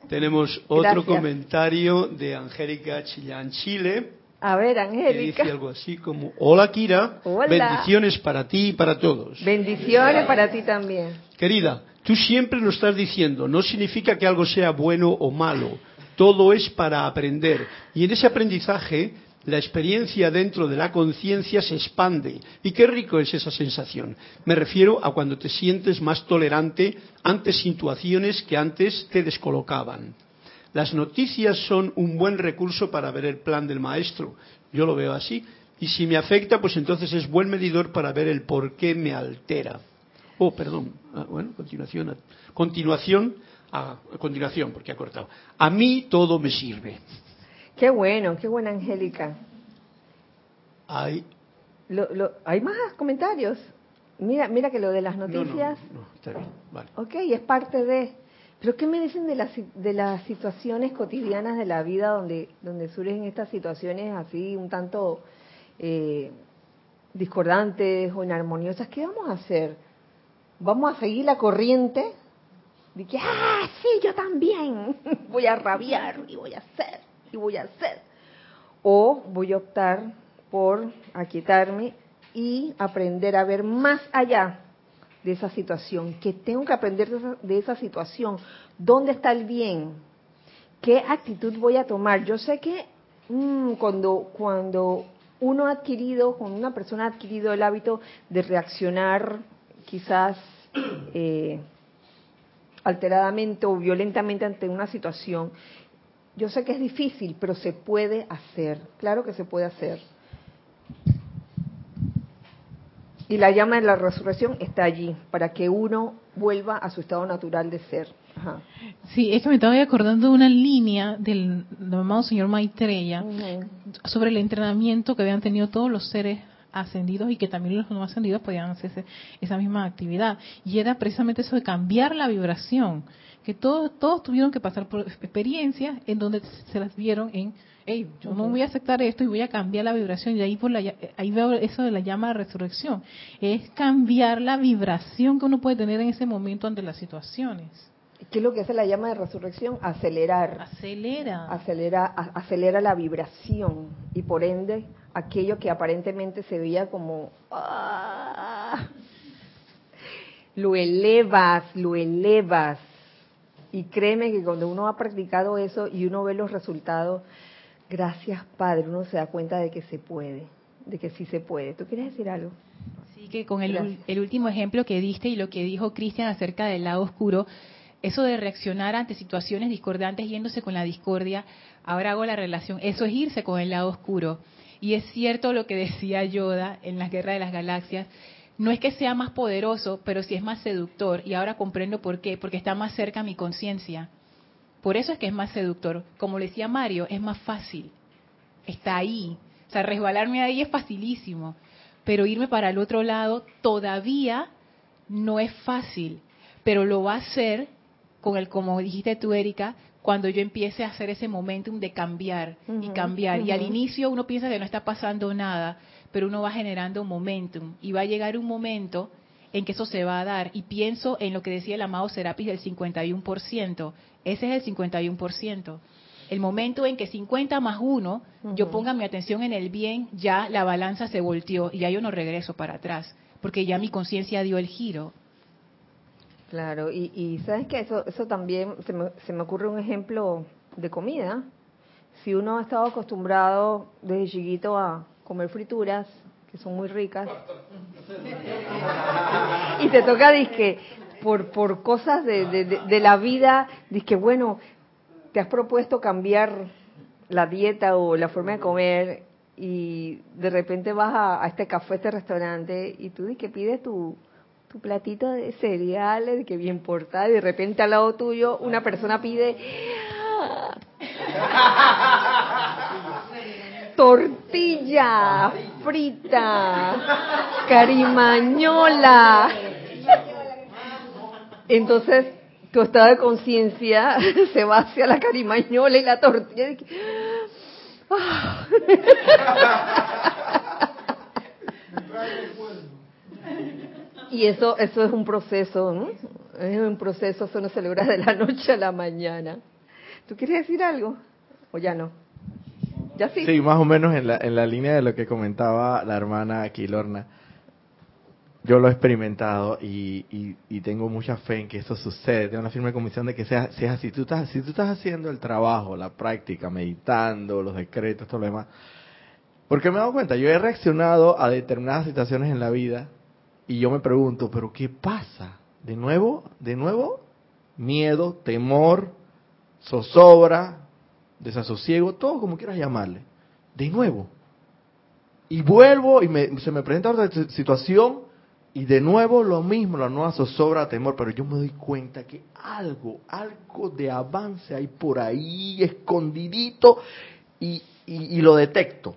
S4: Tenemos otro comentario de Angélica Chillán Chile
S1: a ver, Angélica.
S4: dice algo así como, hola Kira, bendiciones para ti y para todos.
S1: Bendiciones para ti también.
S4: Querida, tú siempre lo estás diciendo, no significa que algo sea bueno o malo, todo es para aprender. Y en ese aprendizaje, la experiencia dentro de la conciencia se expande. Y qué rico es esa sensación. Me refiero a cuando te sientes más tolerante ante situaciones que antes te descolocaban. Las noticias son un buen recurso para ver el plan del maestro. Yo lo veo así. Y si me afecta, pues entonces es buen medidor para ver el por qué me altera. Oh, perdón. Ah, bueno, continuación. Continuación. A, continuación, porque ha cortado. A mí todo me sirve.
S1: Qué bueno, qué buena Angélica.
S4: Hay
S1: lo, hay más comentarios. Mira, mira que lo de las noticias.
S4: No, no, está bien, vale.
S1: Ok, es parte de. Pero ¿qué me dicen de las, de las situaciones cotidianas de la vida donde, surgen estas situaciones así un tanto eh, discordantes o inarmoniosas? ¿Qué vamos a hacer? ¿Vamos a seguir la corriente? De que, ah, sí, yo también [laughs] voy a rabiar y voy a hacer y voy a hacer. O voy a optar por aquietarme y aprender a ver más allá de esa situación, que tengo que aprender de esa, situación, dónde está el bien, qué actitud voy a tomar. Yo sé que mm, cuando, cuando uno ha adquirido, cuando una persona ha adquirido el hábito de reaccionar quizás eh, alteradamente o violentamente ante una situación, yo sé que es difícil, pero se puede hacer, claro que se puede hacer. Y la llama de la resurrección está allí, para que uno vuelva a su estado natural de ser.
S3: Sí, es que me estaba acordando de una línea del, amado señor Maitreya sobre el entrenamiento que habían tenido todos los seres ascendidos y que también los no ascendidos podían hacer esa misma actividad. Y era precisamente eso de cambiar la vibración, que todos, todos tuvieron que pasar por experiencias en donde se las vieron en hey, yo no voy a aceptar esto y voy a cambiar la vibración. Y ahí, por la, ahí veo eso de la llama de resurrección. Es cambiar la vibración que uno puede tener en ese momento ante las situaciones.
S1: ¿Qué es lo que hace la llama de resurrección? Acelerar.
S3: Acelera.
S1: Acelera, acelera la vibración y por ende aquello que aparentemente se veía como... ¡ah! lo elevas, lo elevas. Y créeme que cuando uno ha practicado eso y uno ve los resultados, Gracias, Padre. Uno se da cuenta de que se puede, de que sí se puede. ¿Tú quieres decir algo?
S3: Sí, que con el, el último ejemplo que diste y lo que dijo Cristian acerca del lado oscuro, eso de reaccionar ante situaciones discordantes yéndose con la discordia, ahora hago la relación, eso es irse con el lado oscuro. Y es cierto lo que decía Yoda en la Guerra de las Galaxias, no es que sea más poderoso, pero sí es más seductor. Y ahora comprendo por qué, porque está más cerca a mi conciencia. Por eso es que es más seductor. Como le decía Mario, es más fácil. Está ahí. O sea, resbalarme ahí es facilísimo. Pero irme para el otro lado todavía no es fácil. Pero lo va a hacer con el, como dijiste tú, Erika, cuando yo empiece a hacer ese momentum de cambiar y cambiar. Y al inicio uno piensa que no está pasando nada, pero uno va generando momentum. Y va a llegar un momento en que eso se va a dar. Y pienso en lo que decía el amado Serapis del 51%. Ese es el 51%. El momento en que 50 más 1, yo ponga mi atención en el bien, ya la balanza se volteó y ya yo no regreso para atrás, porque ya mi conciencia dio el giro.
S1: Claro, y, sabes que eso, eso también se me, se me ocurre un ejemplo de comida. Si uno ha estado acostumbrado desde chiquito a comer frituras, que son muy ricas, y te toca disque por, por cosas de, de, la vida, dices que bueno, te has propuesto cambiar la dieta o la forma de comer y de repente vas a, este café, este restaurante y tú que pides tu, tu platito de cereales, que bien portado, y de repente al lado tuyo una persona pide tortilla frita, carimañola. Entonces, tu estado de conciencia [laughs] se va hacia la carimañola y la tortilla. y eso, eso es un proceso, ¿no? Es un proceso, eso no se logra de la noche a la mañana. ¿Tú quieres decir algo? ¿O ya no? Sí,
S5: más o menos en la, en la línea de lo que comentaba la hermana Aquilorna yo lo he experimentado y, y, tengo mucha fe en que eso sucede. Tengo una firme convicción de que sea, sea así. Tú estás, si tú estás haciendo el trabajo, la práctica, meditando, los decretos, todo lo demás. Porque me he dado cuenta, yo he reaccionado a determinadas situaciones en la vida y yo me pregunto, ¿pero qué pasa? ¿De nuevo? ¿De nuevo? Miedo, temor, zozobra, desasosiego, todo como quieras llamarle. De nuevo. Y vuelvo y me, se me presenta otra situación y de nuevo lo mismo, la nueva zozobra temor, pero yo me doy cuenta que algo, algo de avance hay por ahí escondidito y, y, lo detecto.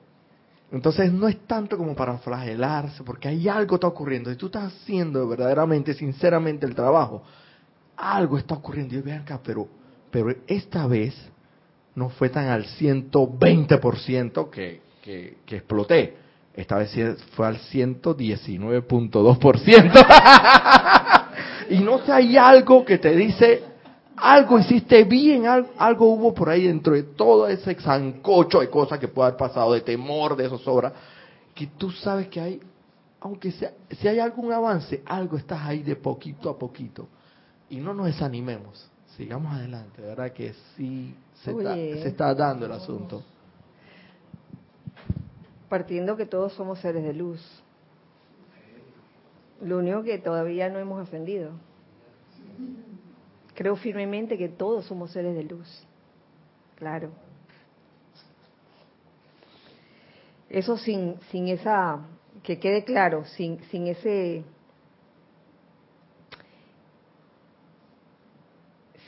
S5: Entonces no es tanto como para flagelarse, porque hay algo está ocurriendo. Si tú estás haciendo verdaderamente, sinceramente el trabajo, algo está ocurriendo. Y vean acá, pero, pero esta vez no fue tan al 120% que, que, que exploté. Esta vez fue al 119.2%. [laughs] y no sé, hay algo que te dice, algo hiciste bien, algo, hubo por ahí dentro de todo ese zancocho de cosas que puede haber pasado, de temor, de zozobra, que tú sabes que hay, aunque sea, si hay algún avance, algo estás ahí de poquito a poquito. Y no nos desanimemos, sigamos adelante, de verdad que sí se, está, se está dando el asunto.
S1: Partiendo que todos somos seres de luz. Lo único que todavía no hemos ascendido. Creo firmemente que todos somos seres de luz. Claro. Eso sin, sin esa, que quede claro, sin, sin ese,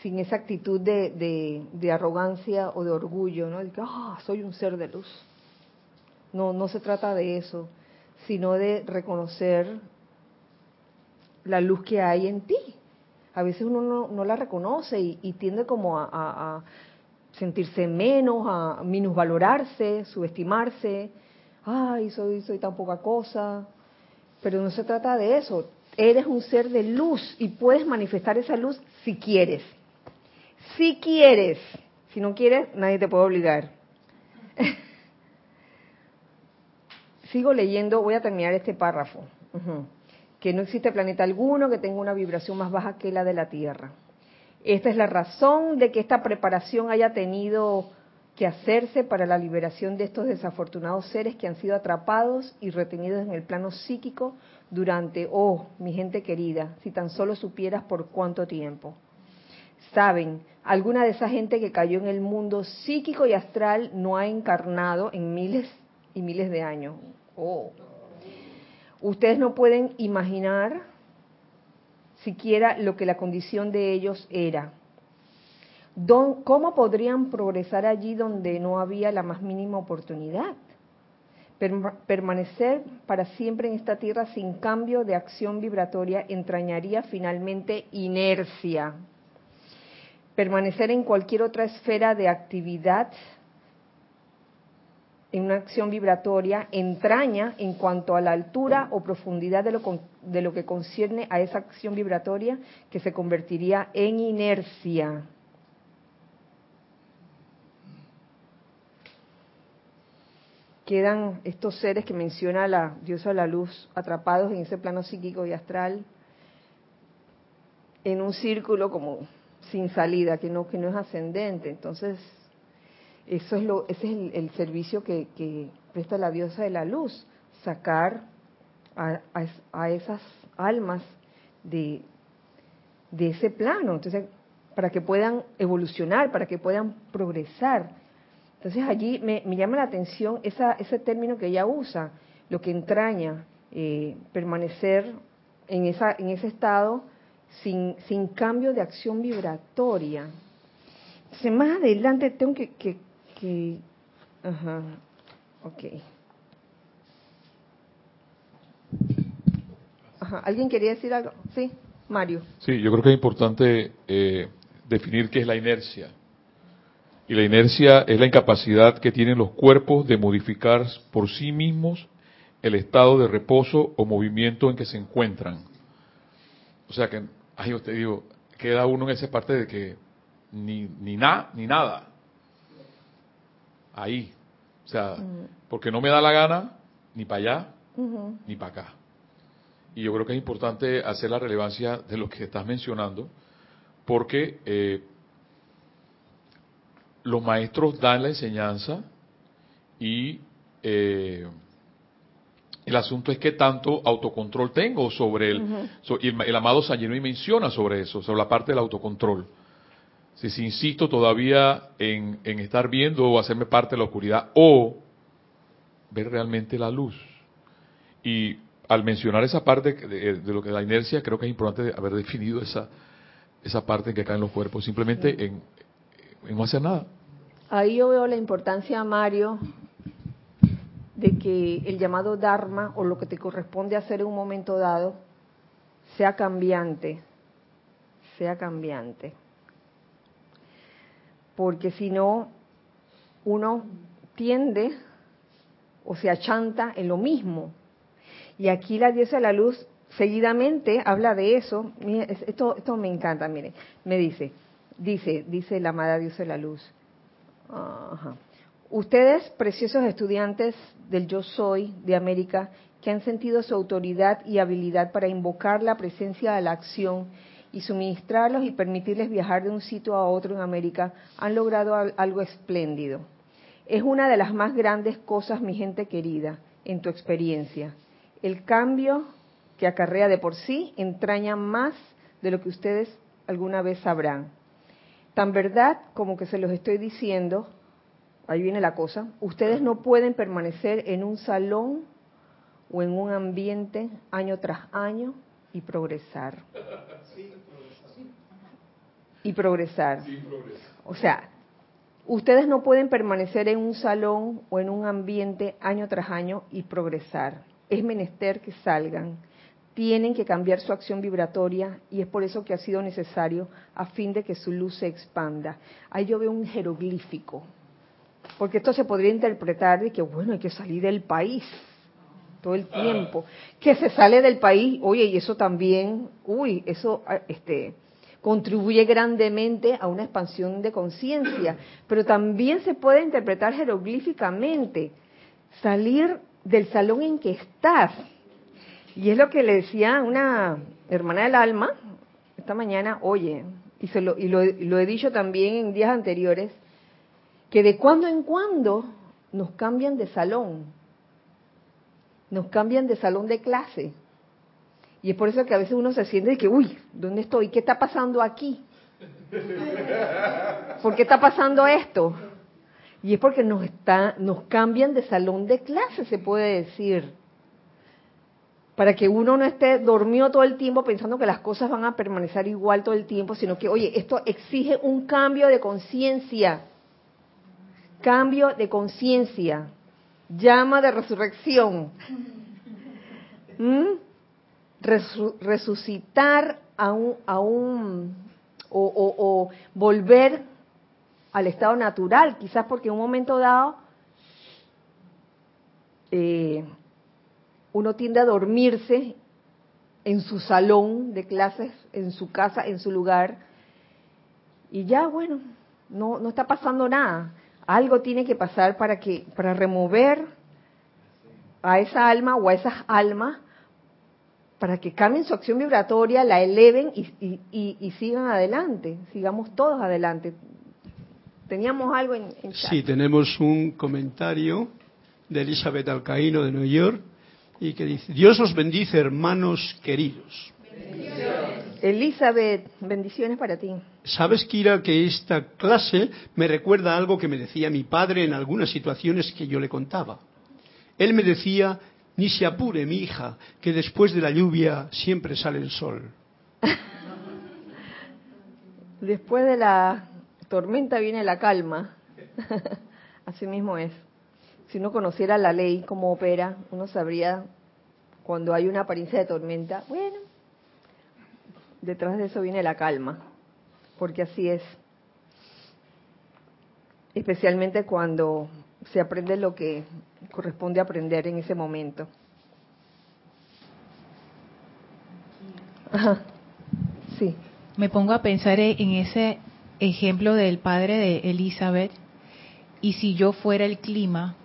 S1: sin esa actitud de, de, arrogancia o de orgullo, ¿no? De que, ah, soy un ser de luz. No, no se trata de eso, sino de reconocer la luz que hay en ti. A veces uno no, la reconoce y, tiende como a, sentirse menos, a minusvalorarse, subestimarse. Ay, soy, soy tan poca cosa. Pero no se trata de eso. Eres un ser de luz y puedes manifestar esa luz si quieres. Si quieres. Si no quieres, nadie te puede obligar. [laughs] Sigo leyendo, voy a terminar este párrafo que no existe planeta alguno que tenga una vibración más baja que la de la Tierra. Esta es la razón de que esta preparación haya tenido que hacerse para la liberación de estos desafortunados seres que han sido atrapados y retenidos en el plano psíquico durante, oh, mi gente querida, si tan solo supieras por cuánto tiempo. Saben, alguna de esa gente que cayó en el mundo psíquico y astral no ha encarnado en miles y miles de años. Oh, Ustedes no pueden imaginar siquiera lo que la condición de ellos era. ¿Cómo podrían progresar allí donde no había la más mínima oportunidad? Permanecer para siempre en esta tierra sin cambio de acción vibratoria entrañaría finalmente inercia. Permanecer en cualquier otra esfera de actividad en una acción vibratoria entraña en cuanto a la altura o profundidad de lo, de lo que concierne a esa acción vibratoria que se convertiría en inercia. Quedan estos seres que menciona la diosa de la luz atrapados en ese plano psíquico y astral en un círculo como sin salida, que no, que no es ascendente. Entonces, eso es lo, ese es el, servicio que, presta la diosa de la luz, sacar a, esas almas de, de ese plano, entonces para que puedan evolucionar, para que puedan progresar. Entonces allí me, llama la atención esa, ese término que ella usa, lo que entraña eh, permanecer en, esa, en ese estado sin, sin cambio de acción vibratoria. Entonces más adelante tengo que, Ajá. Ok. Ajá. ¿Alguien quería decir algo? Sí, Mario.
S7: Sí, yo creo que es importante eh, definir qué es la inercia. Y la inercia es la incapacidad que tienen los cuerpos de modificar por sí mismos el estado de reposo o movimiento en que se encuentran. O sea que, ahí usted digo, queda uno en esa parte de que ni, ni, nada ni nada ahí. O sea, porque no me da la gana ni para allá ni para acá. Y yo creo que es importante hacer la relevancia de lo que estás mencionando, porque eh, los maestros dan la enseñanza y eh, el asunto es que tanto autocontrol tengo sobre el, el, amado San menciona sobre eso, sobre la parte del autocontrol si insisto todavía en, estar viendo o hacerme parte de la oscuridad o ver realmente la luz. Y al mencionar esa parte de, lo que es la inercia, creo que es importante haber definido esa, esa parte en que caen los cuerpos, simplemente en, en no hacer nada.
S1: Ahí yo veo la importancia, Mario, de que el llamado Dharma o lo que te corresponde hacer en un momento dado sea cambiante, sea cambiante. Porque si no, uno tiende o se achanta en lo mismo. Y aquí la diosa de la luz seguidamente habla de eso. esto, esto me encanta, mire. Me dice, dice, dice la amada diosa de la luz. Ustedes, preciosos estudiantes del Yo Soy de América, que han sentido su autoridad y habilidad para invocar la presencia de la acción y suministrarlos y permitirles viajar de un sitio a otro en América, han logrado algo espléndido. Es una de las más grandes cosas, mi gente querida, en tu experiencia. El cambio que acarrea de por sí entraña más de lo que ustedes alguna vez sabrán. Tan verdad como que se los estoy diciendo, ahí viene la cosa, ustedes no pueden permanecer en un salón o en un ambiente año tras año y progresar. Y progresar. O sea, ustedes no pueden permanecer en un salón o en un ambiente año tras año y progresar. Es menester que salgan. Tienen que cambiar su acción vibratoria y es por eso que ha sido necesario a fin de que su luz se expanda. Ahí yo veo un jeroglífico, porque esto se podría interpretar de que, bueno, hay que salir del país todo el tiempo, que se sale del país, oye, y eso también, uy, eso ah, este, contribuye grandemente a una expansión de conciencia, pero también se puede interpretar jeroglíficamente, salir del salón en que estás. Y es lo que le decía una hermana del alma esta mañana, oye, y, se lo, y lo, lo he dicho también en días anteriores, que de cuando en cuando nos cambian de salón, nos cambian de salón de clase. Y es por eso que a veces uno se siente de que, uy, ¿dónde estoy? ¿Qué está pasando aquí? ¿Por qué está pasando esto? Y es porque nos, está, nos cambian de salón de clase, se puede decir. Para que uno no esté dormido todo el tiempo pensando que las cosas van a permanecer igual todo el tiempo, sino que, oye, esto exige un cambio de conciencia. Cambio de conciencia llama de resurrección. ¿Mm? resucitar a un, a un o, volver al estado natural, quizás porque en un momento dado eh, uno tiende a dormirse en su salón de clases, en su casa, en su lugar, y ya, bueno, no, no está pasando nada. Algo tiene que pasar para que para remover a esa alma o a esas almas para que cambien su acción vibratoria, la eleven y, sigan adelante, sigamos todos adelante. Teníamos algo en, en
S4: Sí, tenemos un comentario de Elizabeth Alcaíno de Nueva York y que dice, Dios os bendice hermanos queridos.
S1: Elizabeth, bendiciones para ti.
S4: Sabes, Kira, que esta clase me recuerda algo que me decía mi padre en algunas situaciones que yo le contaba. Él me decía, ni se apure, mi hija, que después de la lluvia siempre sale el sol. [laughs]
S1: después de la tormenta viene la calma. [laughs] Así mismo es. Si uno conociera la ley, cómo opera, uno sabría cuando hay una apariencia de tormenta, bueno, detrás de eso viene la calma, porque así es. Especialmente cuando se aprende lo que corresponde aprender en ese momento. Sí.
S3: Me pongo a pensar en ese ejemplo del padre de Elizabeth y si yo fuera el clima,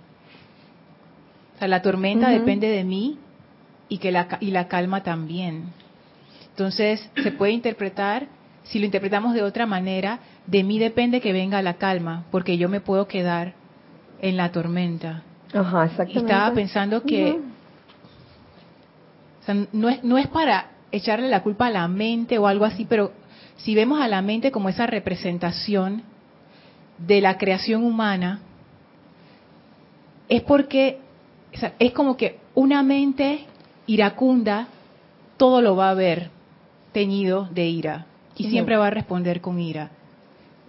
S3: o sea, la tormenta depende de mí y que la y la calma también. Entonces, se puede interpretar, si lo interpretamos de otra manera, de mí depende que venga la calma, porque yo me puedo quedar en la tormenta.
S1: Ajá, exactamente.
S3: Y estaba pensando que no, es, no es para echarle la culpa a la mente o algo así, pero si vemos a la mente como esa representación de la creación humana, es porque es como que una mente iracunda todo lo va a ver teñido de ira y siempre va a responder con ira.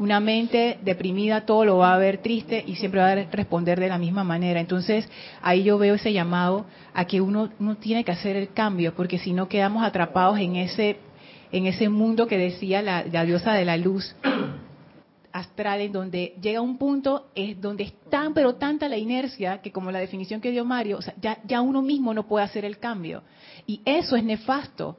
S3: Una mente deprimida todo lo va a ver triste y siempre va a responder de la misma manera. Entonces ahí yo veo ese llamado a que uno, uno tiene que hacer el cambio, porque si no quedamos atrapados en ese, en ese mundo que decía la, diosa de la luz [clears throat] astral, en donde llega un punto es donde es tan pero tanta la inercia que como la definición que dio Mario, ya, ya uno mismo no puede hacer el cambio. Y eso es nefasto,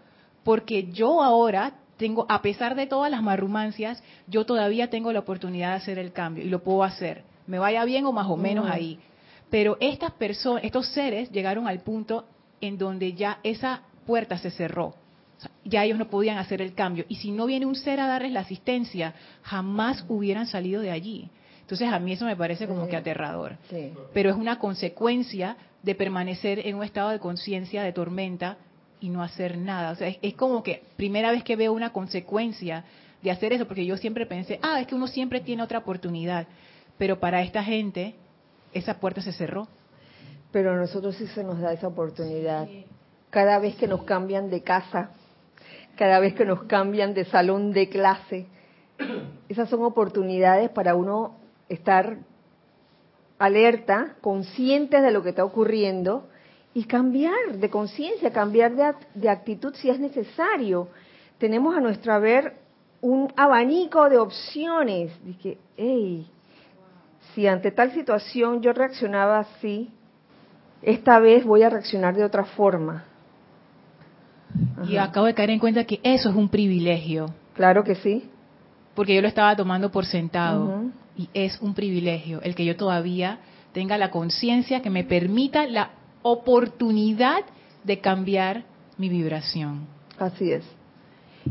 S3: porque yo ahora tengo, a pesar de todas las marrumancias, yo todavía tengo la oportunidad de hacer el cambio y lo puedo hacer, me vaya bien o más o menos ahí. Pero estas personas, estos seres llegaron al punto en donde ya esa puerta se cerró. ya ellos no podían hacer el cambio. Y si no viene un ser a darles la asistencia, jamás hubieran salido de allí. Entonces a mí eso me parece como que aterrador. Pero es una consecuencia de permanecer en un estado de conciencia de tormenta y no hacer nada. O sea, es, como que primera vez que veo una consecuencia de hacer eso, porque yo siempre pensé, ah, es que uno siempre tiene otra oportunidad. Pero para esta gente, esa puerta se cerró.
S1: Pero a nosotros sí se nos da esa oportunidad. Cada vez que nos cambian de casa, cada vez que nos cambian de salón de clase, [coughs] esas son oportunidades para uno estar alerta, conscientes de lo que está ocurriendo y cambiar de conciencia, cambiar de, actitud si es necesario. Tenemos a nuestro haber un abanico de opciones. Dije, hey, si ante tal situación yo reaccionaba así, esta vez voy a reaccionar de otra forma.
S3: Y acabo de caer en cuenta que eso es un privilegio.
S1: Claro que sí.
S3: Porque yo lo estaba tomando por sentado. Y es un privilegio el que yo todavía tenga la conciencia que me permita la oportunidad de cambiar mi vibración.
S1: Así es.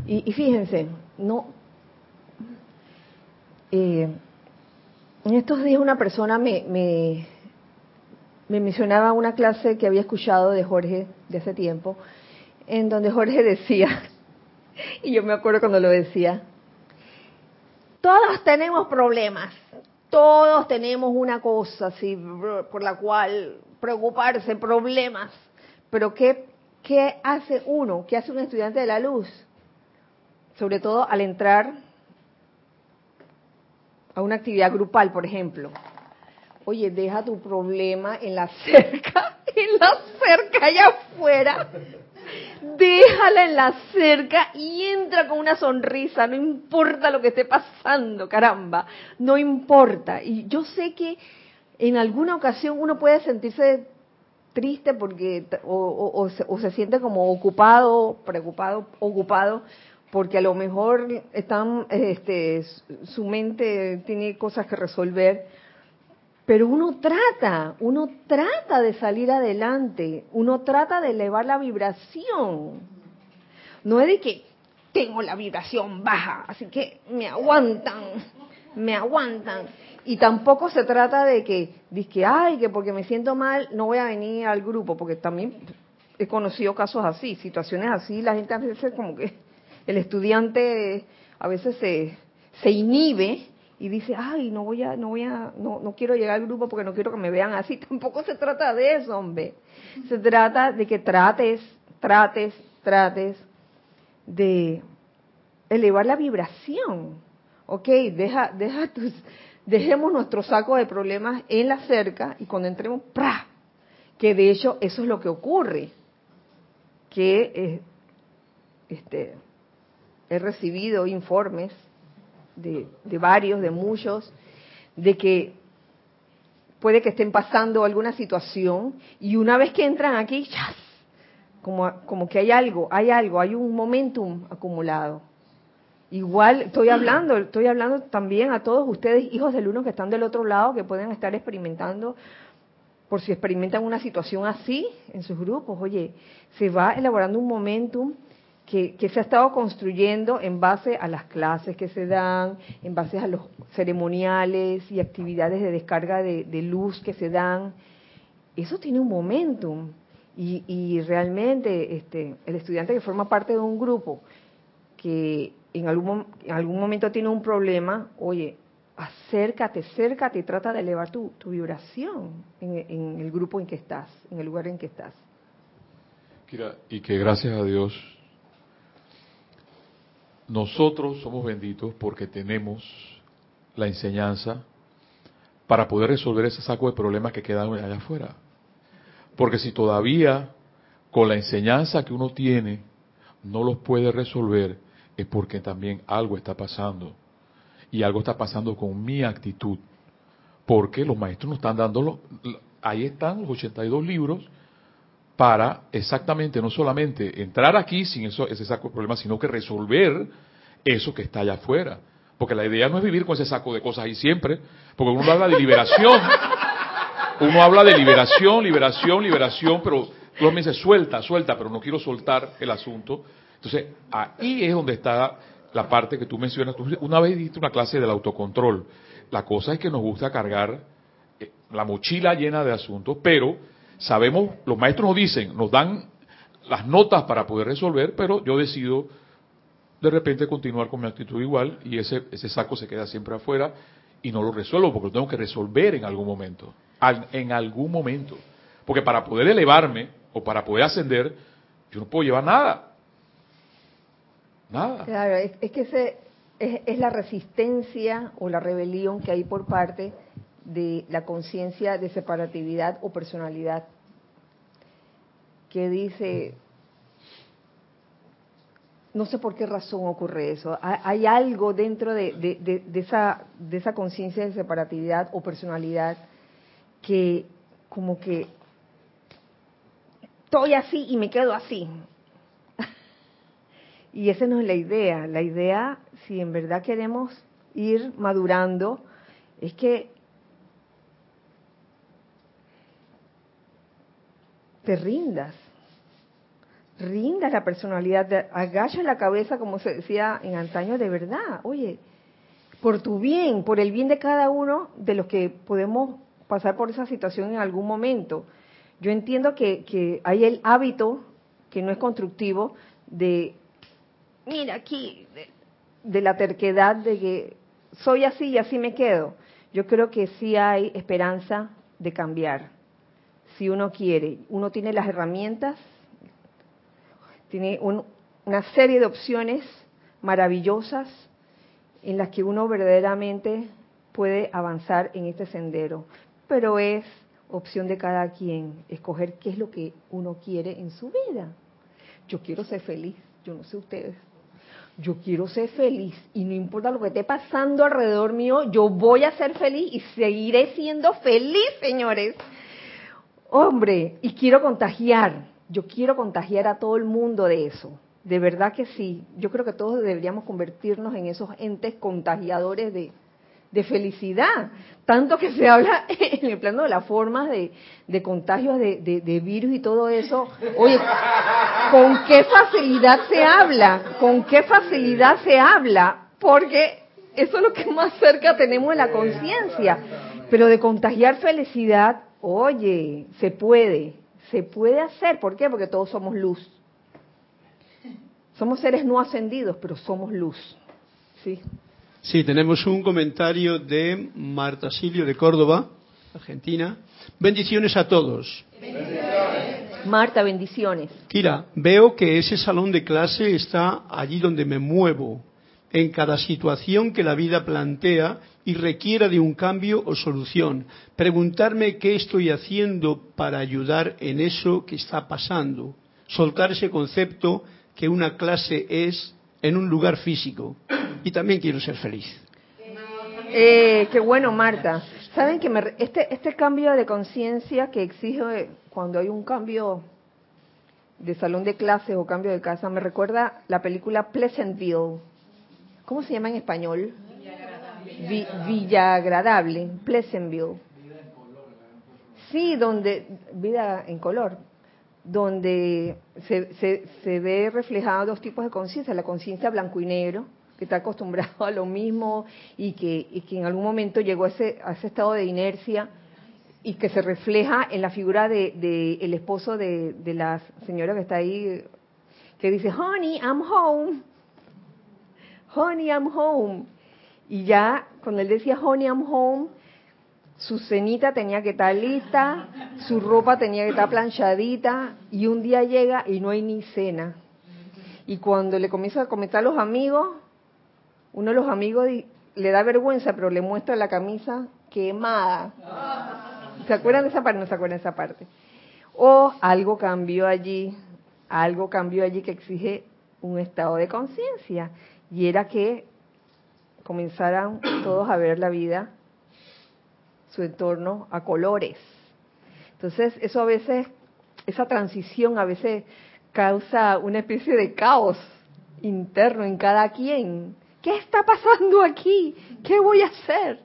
S1: Y, fíjense, no. Eh, en estos días una persona me, me, me mencionaba una clase que había escuchado de Jorge de hace tiempo, en donde Jorge decía, [laughs] y yo me acuerdo cuando lo decía, todos tenemos problemas, todos tenemos una cosa así por la cual preocuparse, problemas. Pero ¿qué, ¿qué hace uno? ¿Qué hace un estudiante de la luz? Sobre todo al entrar a una actividad grupal, por ejemplo. Oye, deja tu problema en la [laughs] cerca, en la cerca allá afuera. Déjala en la cerca y entra con una sonrisa, no importa lo que esté pasando, caramba, no importa. Y yo sé que en alguna ocasión uno puede sentirse triste porque o, se, siente como ocupado, preocupado, ocupado porque a lo mejor están, este, su mente tiene cosas que resolver, pero uno trata, uno trata de salir adelante, uno trata de elevar la vibración. No es de que tengo la vibración baja, así que me aguantan, me aguantan. Y tampoco se trata de que, que, ay, que porque me siento mal no voy a venir al grupo, porque también he conocido casos así, situaciones así, la gente a veces como que el estudiante a veces se, se inhibe y dice, ay, no voy a, no voy a, no, no quiero llegar al grupo porque no quiero que me vean así. [laughs] Tampoco se trata de eso, hombre. Se trata de que trates, trates, trates de elevar la vibración. Ok, deja, deja tus, dejemos nuestro saco de problemas en la cerca y cuando entremos, ¡pra! Que de hecho eso es lo que ocurre. Que eh, este, he recibido informes de, varios, de muchos, de que puede que estén pasando alguna situación y una vez que entran aquí, como, como que hay algo, hay algo, hay un momentum acumulado. Igual estoy hablando, estoy hablando también a todos ustedes, hijos del uno que están del otro lado, que pueden estar experimentando, por si experimentan una situación así en sus grupos. Oye, se va elaborando un momentum que, se ha estado construyendo en base a las clases que se dan, en base a los ceremoniales y actividades de descarga de, luz que se dan. Eso tiene un momentum. Y, y realmente este, el estudiante que forma parte de un grupo que en algún, en algún momento tiene un problema, oye, acércate, acércate y trata de elevar tu, vibración en, el grupo en que estás, en el lugar en que estás.
S7: y que gracias a Dios nosotros somos benditos porque tenemos la enseñanza para poder resolver ese saco de problemas que quedan allá afuera. Porque si todavía con la enseñanza que uno tiene no los puede resolver, es porque también algo está pasando. Y algo está pasando con mi actitud. Porque los maestros nos están dando, ahí están los 82 libros para exactamente no solamente entrar aquí sin eso, ese saco de problemas, sino que resolver eso que está allá afuera. Porque la idea no es vivir con ese saco de cosas ahí siempre, porque uno habla de liberación. Uno habla de liberación, liberación, liberación, pero Dios me dice suelta, suelta, pero no quiero soltar el asunto. Entonces, ahí es donde está la parte que tú mencionas. una vez diste una clase del autocontrol. La cosa es que nos gusta cargar eh, la mochila llena de asuntos, pero sabemos, los maestros nos dicen, nos dan las notas para poder resolver, pero yo decido de repente continuar con mi actitud igual y ese, ese saco se queda siempre afuera y no lo resuelvo porque lo tengo que resolver en algún momento. en algún momento. Porque para poder elevarme o para poder ascender, yo no puedo llevar nada.
S1: Claro, es, que es, es, la resistencia o la rebelión que hay por parte de la conciencia de separatividad o personalidad que dice no sé por qué razón ocurre eso. Hay algo dentro de, esa, de esa conciencia de separatividad o personalidad que como que estoy así y me quedo así. Y esa no es la idea. La idea, si en verdad queremos ir madurando, es que te rindas rinda la personalidad, agacha la cabeza, como se decía en antaño, de verdad. Oye, por tu bien, por el bien de cada uno de los que podemos pasar por esa situación en algún momento. Yo entiendo que, que hay el hábito, que no es constructivo, de, mira aquí, de, la terquedad de que soy así y así me quedo. Yo creo que sí hay esperanza de cambiar, si uno quiere. Uno tiene las herramientas tiene una serie de opciones maravillosas en las que uno verdaderamente puede avanzar en este sendero. Pero es opción de cada quien escoger qué es lo que uno quiere en su vida. Yo quiero ser feliz, yo no sé ustedes. Yo quiero ser feliz y no importa lo que esté pasando alrededor mío, yo voy a ser feliz y seguiré siendo feliz, señores. Hombre, y quiero contagiar, yo quiero contagiar a todo el mundo de eso. De verdad que sí. Yo creo que todos deberíamos convertirnos en esos entes contagiadores de, felicidad. Tanto que se habla [laughs] en el plano de las formas de, de contagios de, de, virus y todo eso. Oye, ¿con qué facilidad se habla? ¿Con qué facilidad se habla? Porque eso es lo que más cerca tenemos de la conciencia. Pero de contagiar felicidad, oye, se puede, se puede hacer. ¿Por qué? Porque todos somos luz. Somos seres no ascendidos, pero somos luz. Sí.
S4: Sí, tenemos un comentario de Marta Silio de Córdoba, Argentina. Bendiciones a todos.
S1: Marta, bendiciones.
S4: Kira, veo que ese salón de clase está allí donde me muevo, en cada situación que la vida plantea y requiera de un cambio o solución. Preguntarme qué estoy haciendo para ayudar en eso que está pasando. Soltar ese concepto que una clase es en un lugar físico. Y también quiero ser feliz.
S1: Eh, qué bueno, Marta. Saben que este, este cambio de conciencia que exige cuando hay un cambio de salón de clase o cambio de casa me recuerda la película Pleasantville. ¿Cómo se llama en español? Villa Agradable, Pleasantville. Sí, donde, vida en color, donde se, se, se ve reflejado dos tipos de conciencia, la conciencia blanco y negro, que está acostumbrado a lo mismo y que, en algún momento llegó a ese, a ese estado de inercia y que se refleja en la figura de, de el esposo de, de la señora que está ahí, que dice, honey, I'm home, honey, I'm home. Y ya cuando él decía honey I'm home, su cenita tenía que estar lista, su ropa tenía que estar planchadita y un día llega y no hay ni cena. Y cuando le comienza a comentar a los amigos, uno de los amigos le da vergüenza, pero le muestra la camisa quemada. ¿Se acuerdan de esa parte? No se acuerdan de esa parte. O algo cambió allí, algo cambió allí que exige un estado de conciencia. Y era que comenzaran todos a ver la vida, su entorno, a colores. Entonces, eso a veces, esa transición a veces causa una especie de caos interno en cada quien. ¿Qué está pasando aquí? ¿Qué voy a hacer?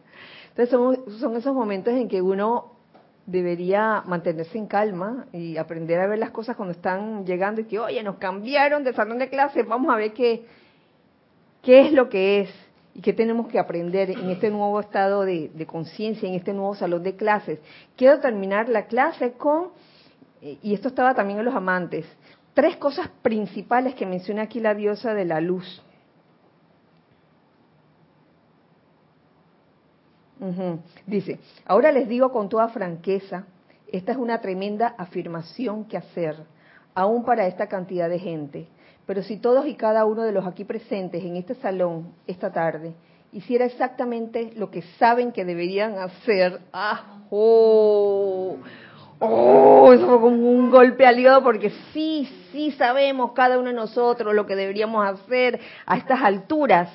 S1: Entonces son, son esos momentos en que uno debería mantenerse en calma y aprender a ver las cosas cuando están llegando y que, oye, nos cambiaron de salón de clase, vamos a ver qué, qué es lo que es y qué tenemos que aprender en este nuevo estado de, de conciencia, en este nuevo salón de clases. Quiero terminar la clase con, y esto estaba también en los amantes, tres cosas principales que menciona aquí la diosa de la luz. Dice, ahora les digo con toda franqueza, esta es una tremenda afirmación que hacer, aún para esta cantidad de gente. Pero si todos y cada uno de los aquí presentes en este salón esta tarde hiciera exactamente lo que saben que deberían hacer, ¡ah! ¡Oh! ¡Oh! Eso fue como un golpe aliado porque sí, sí sabemos cada uno de nosotros lo que deberíamos hacer a estas alturas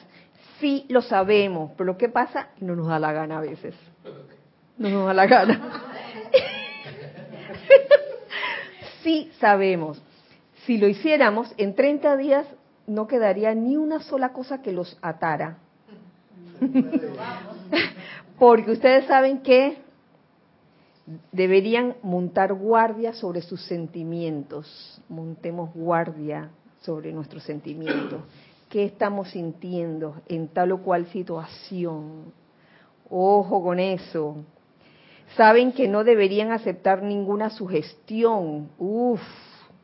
S1: sí lo sabemos, pero ¿qué pasa? No nos da la gana a veces. No nos da la gana. [laughs] sí sabemos. Si lo hiciéramos, en 30 días no quedaría ni una sola cosa que los atara. [laughs] Porque ustedes saben que deberían montar guardia sobre sus sentimientos. Montemos guardia sobre nuestros sentimientos qué estamos sintiendo en tal o cual situación. Ojo con eso. Saben que no deberían aceptar ninguna sugestión. Uf,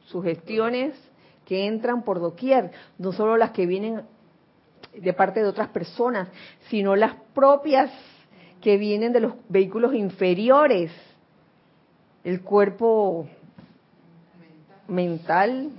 S1: sugestiones que entran por doquier, no solo las que vienen de parte de otras personas, sino las propias que vienen de los vehículos inferiores. El cuerpo mental,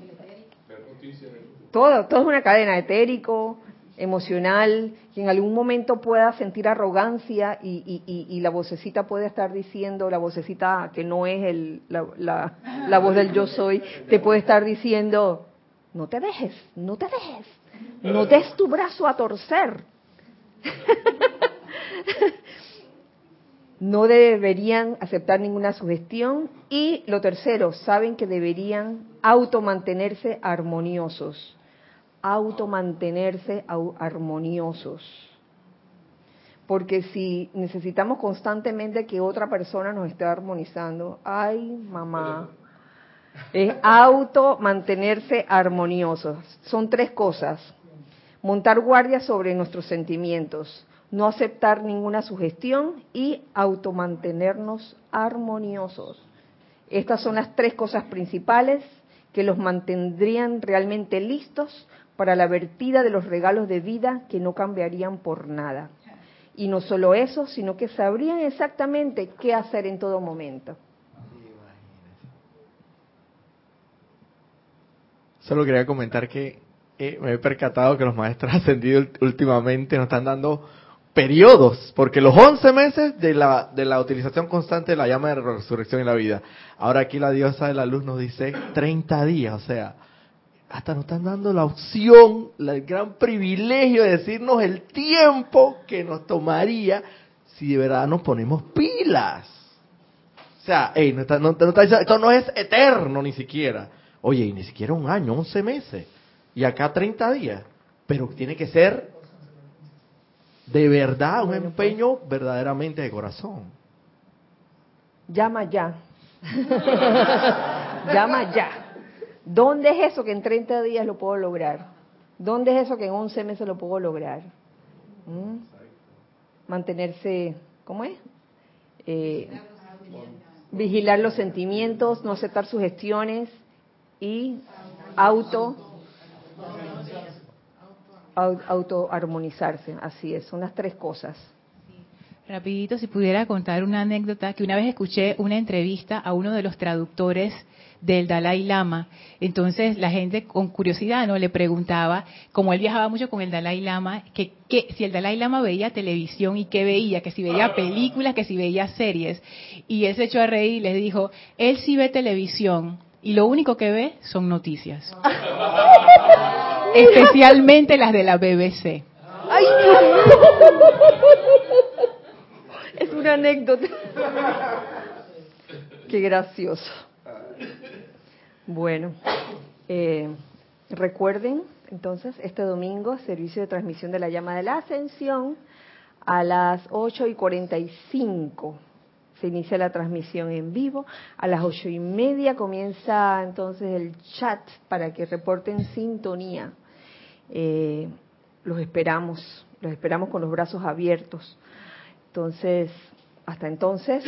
S1: todo, es una cadena etérico, emocional, que en algún momento pueda sentir arrogancia y, la vocecita puede estar diciendo, la vocecita que no es el, la, voz del yo soy, te puede estar diciendo, no te dejes, no te dejes, no des tu brazo a torcer. [laughs] no deberían aceptar ninguna sugestión y lo tercero, saben que deberían automantenerse armoniosos automantenerse armoniosos. Porque si necesitamos constantemente que otra persona nos esté armonizando, ay mamá, es auto mantenerse armoniosos. Son tres cosas. Montar guardia sobre nuestros sentimientos, no aceptar ninguna sugestión y automantenernos armoniosos. Estas son las tres cosas principales que los mantendrían realmente listos para la vertida de los regalos de vida que no cambiarían por nada. Y no solo eso, sino que sabrían exactamente qué hacer en todo momento.
S5: Solo quería comentar que eh, me he percatado que los maestros [laughs] ascendidos últimamente nos están dando periodos, porque los 11 meses de la, de la utilización constante de la llama de resurrección en la vida. Ahora aquí la diosa de la luz nos dice 30 días, o sea, hasta nos están dando la opción, el gran privilegio de decirnos el tiempo que nos tomaría si de verdad nos ponemos pilas. O sea, no está, no, esto no es eterno ni siquiera. Oye, y ni siquiera un año, 11 meses. Y acá 30 días. Pero tiene que ser de verdad un empeño verdaderamente de corazón.
S1: Llama ya. [laughs] Llama ya. ¿Dónde es eso que en 30 días lo puedo lograr? ¿Dónde es eso que en 11 meses lo puedo lograr? ¿Mm? Mantenerse, ¿cómo es? Eh, vigilar los sentimientos, no aceptar sugestiones y auto auto armonizarse, así es, son las tres cosas.
S3: Rapidito, si pudiera contar una anécdota, que una vez escuché una entrevista a uno de los traductores del Dalai Lama. Entonces la gente con curiosidad no le preguntaba, como él viajaba mucho con el Dalai Lama, que, si el Dalai Lama veía televisión y qué veía, que si veía películas, que si veía series. Y él se echó a reír y les dijo, él sí ve televisión y lo único que ve son noticias. [laughs] Especialmente las de la BBC. Ay,
S1: es una anécdota. Qué gracioso. Bueno, eh, recuerden entonces este domingo servicio de transmisión de la llama de la ascensión a las 8 y 45 se inicia la transmisión en vivo. A las ocho y media comienza entonces el chat para que reporten sintonía. Eh, los esperamos, los esperamos con los brazos abiertos. Entonces, hasta entonces,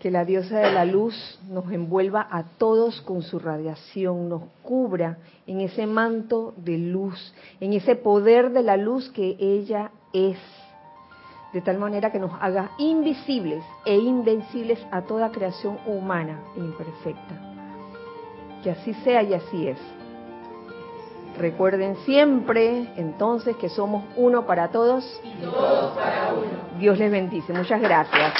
S1: que la diosa de la luz nos envuelva a todos con su radiación, nos cubra en ese manto de luz, en ese poder de la luz que ella es, de tal manera que nos haga invisibles e invencibles a toda creación humana imperfecta. Que así sea y así es. Recuerden siempre entonces que somos uno para todos y todos para uno. Dios les bendice. Muchas gracias.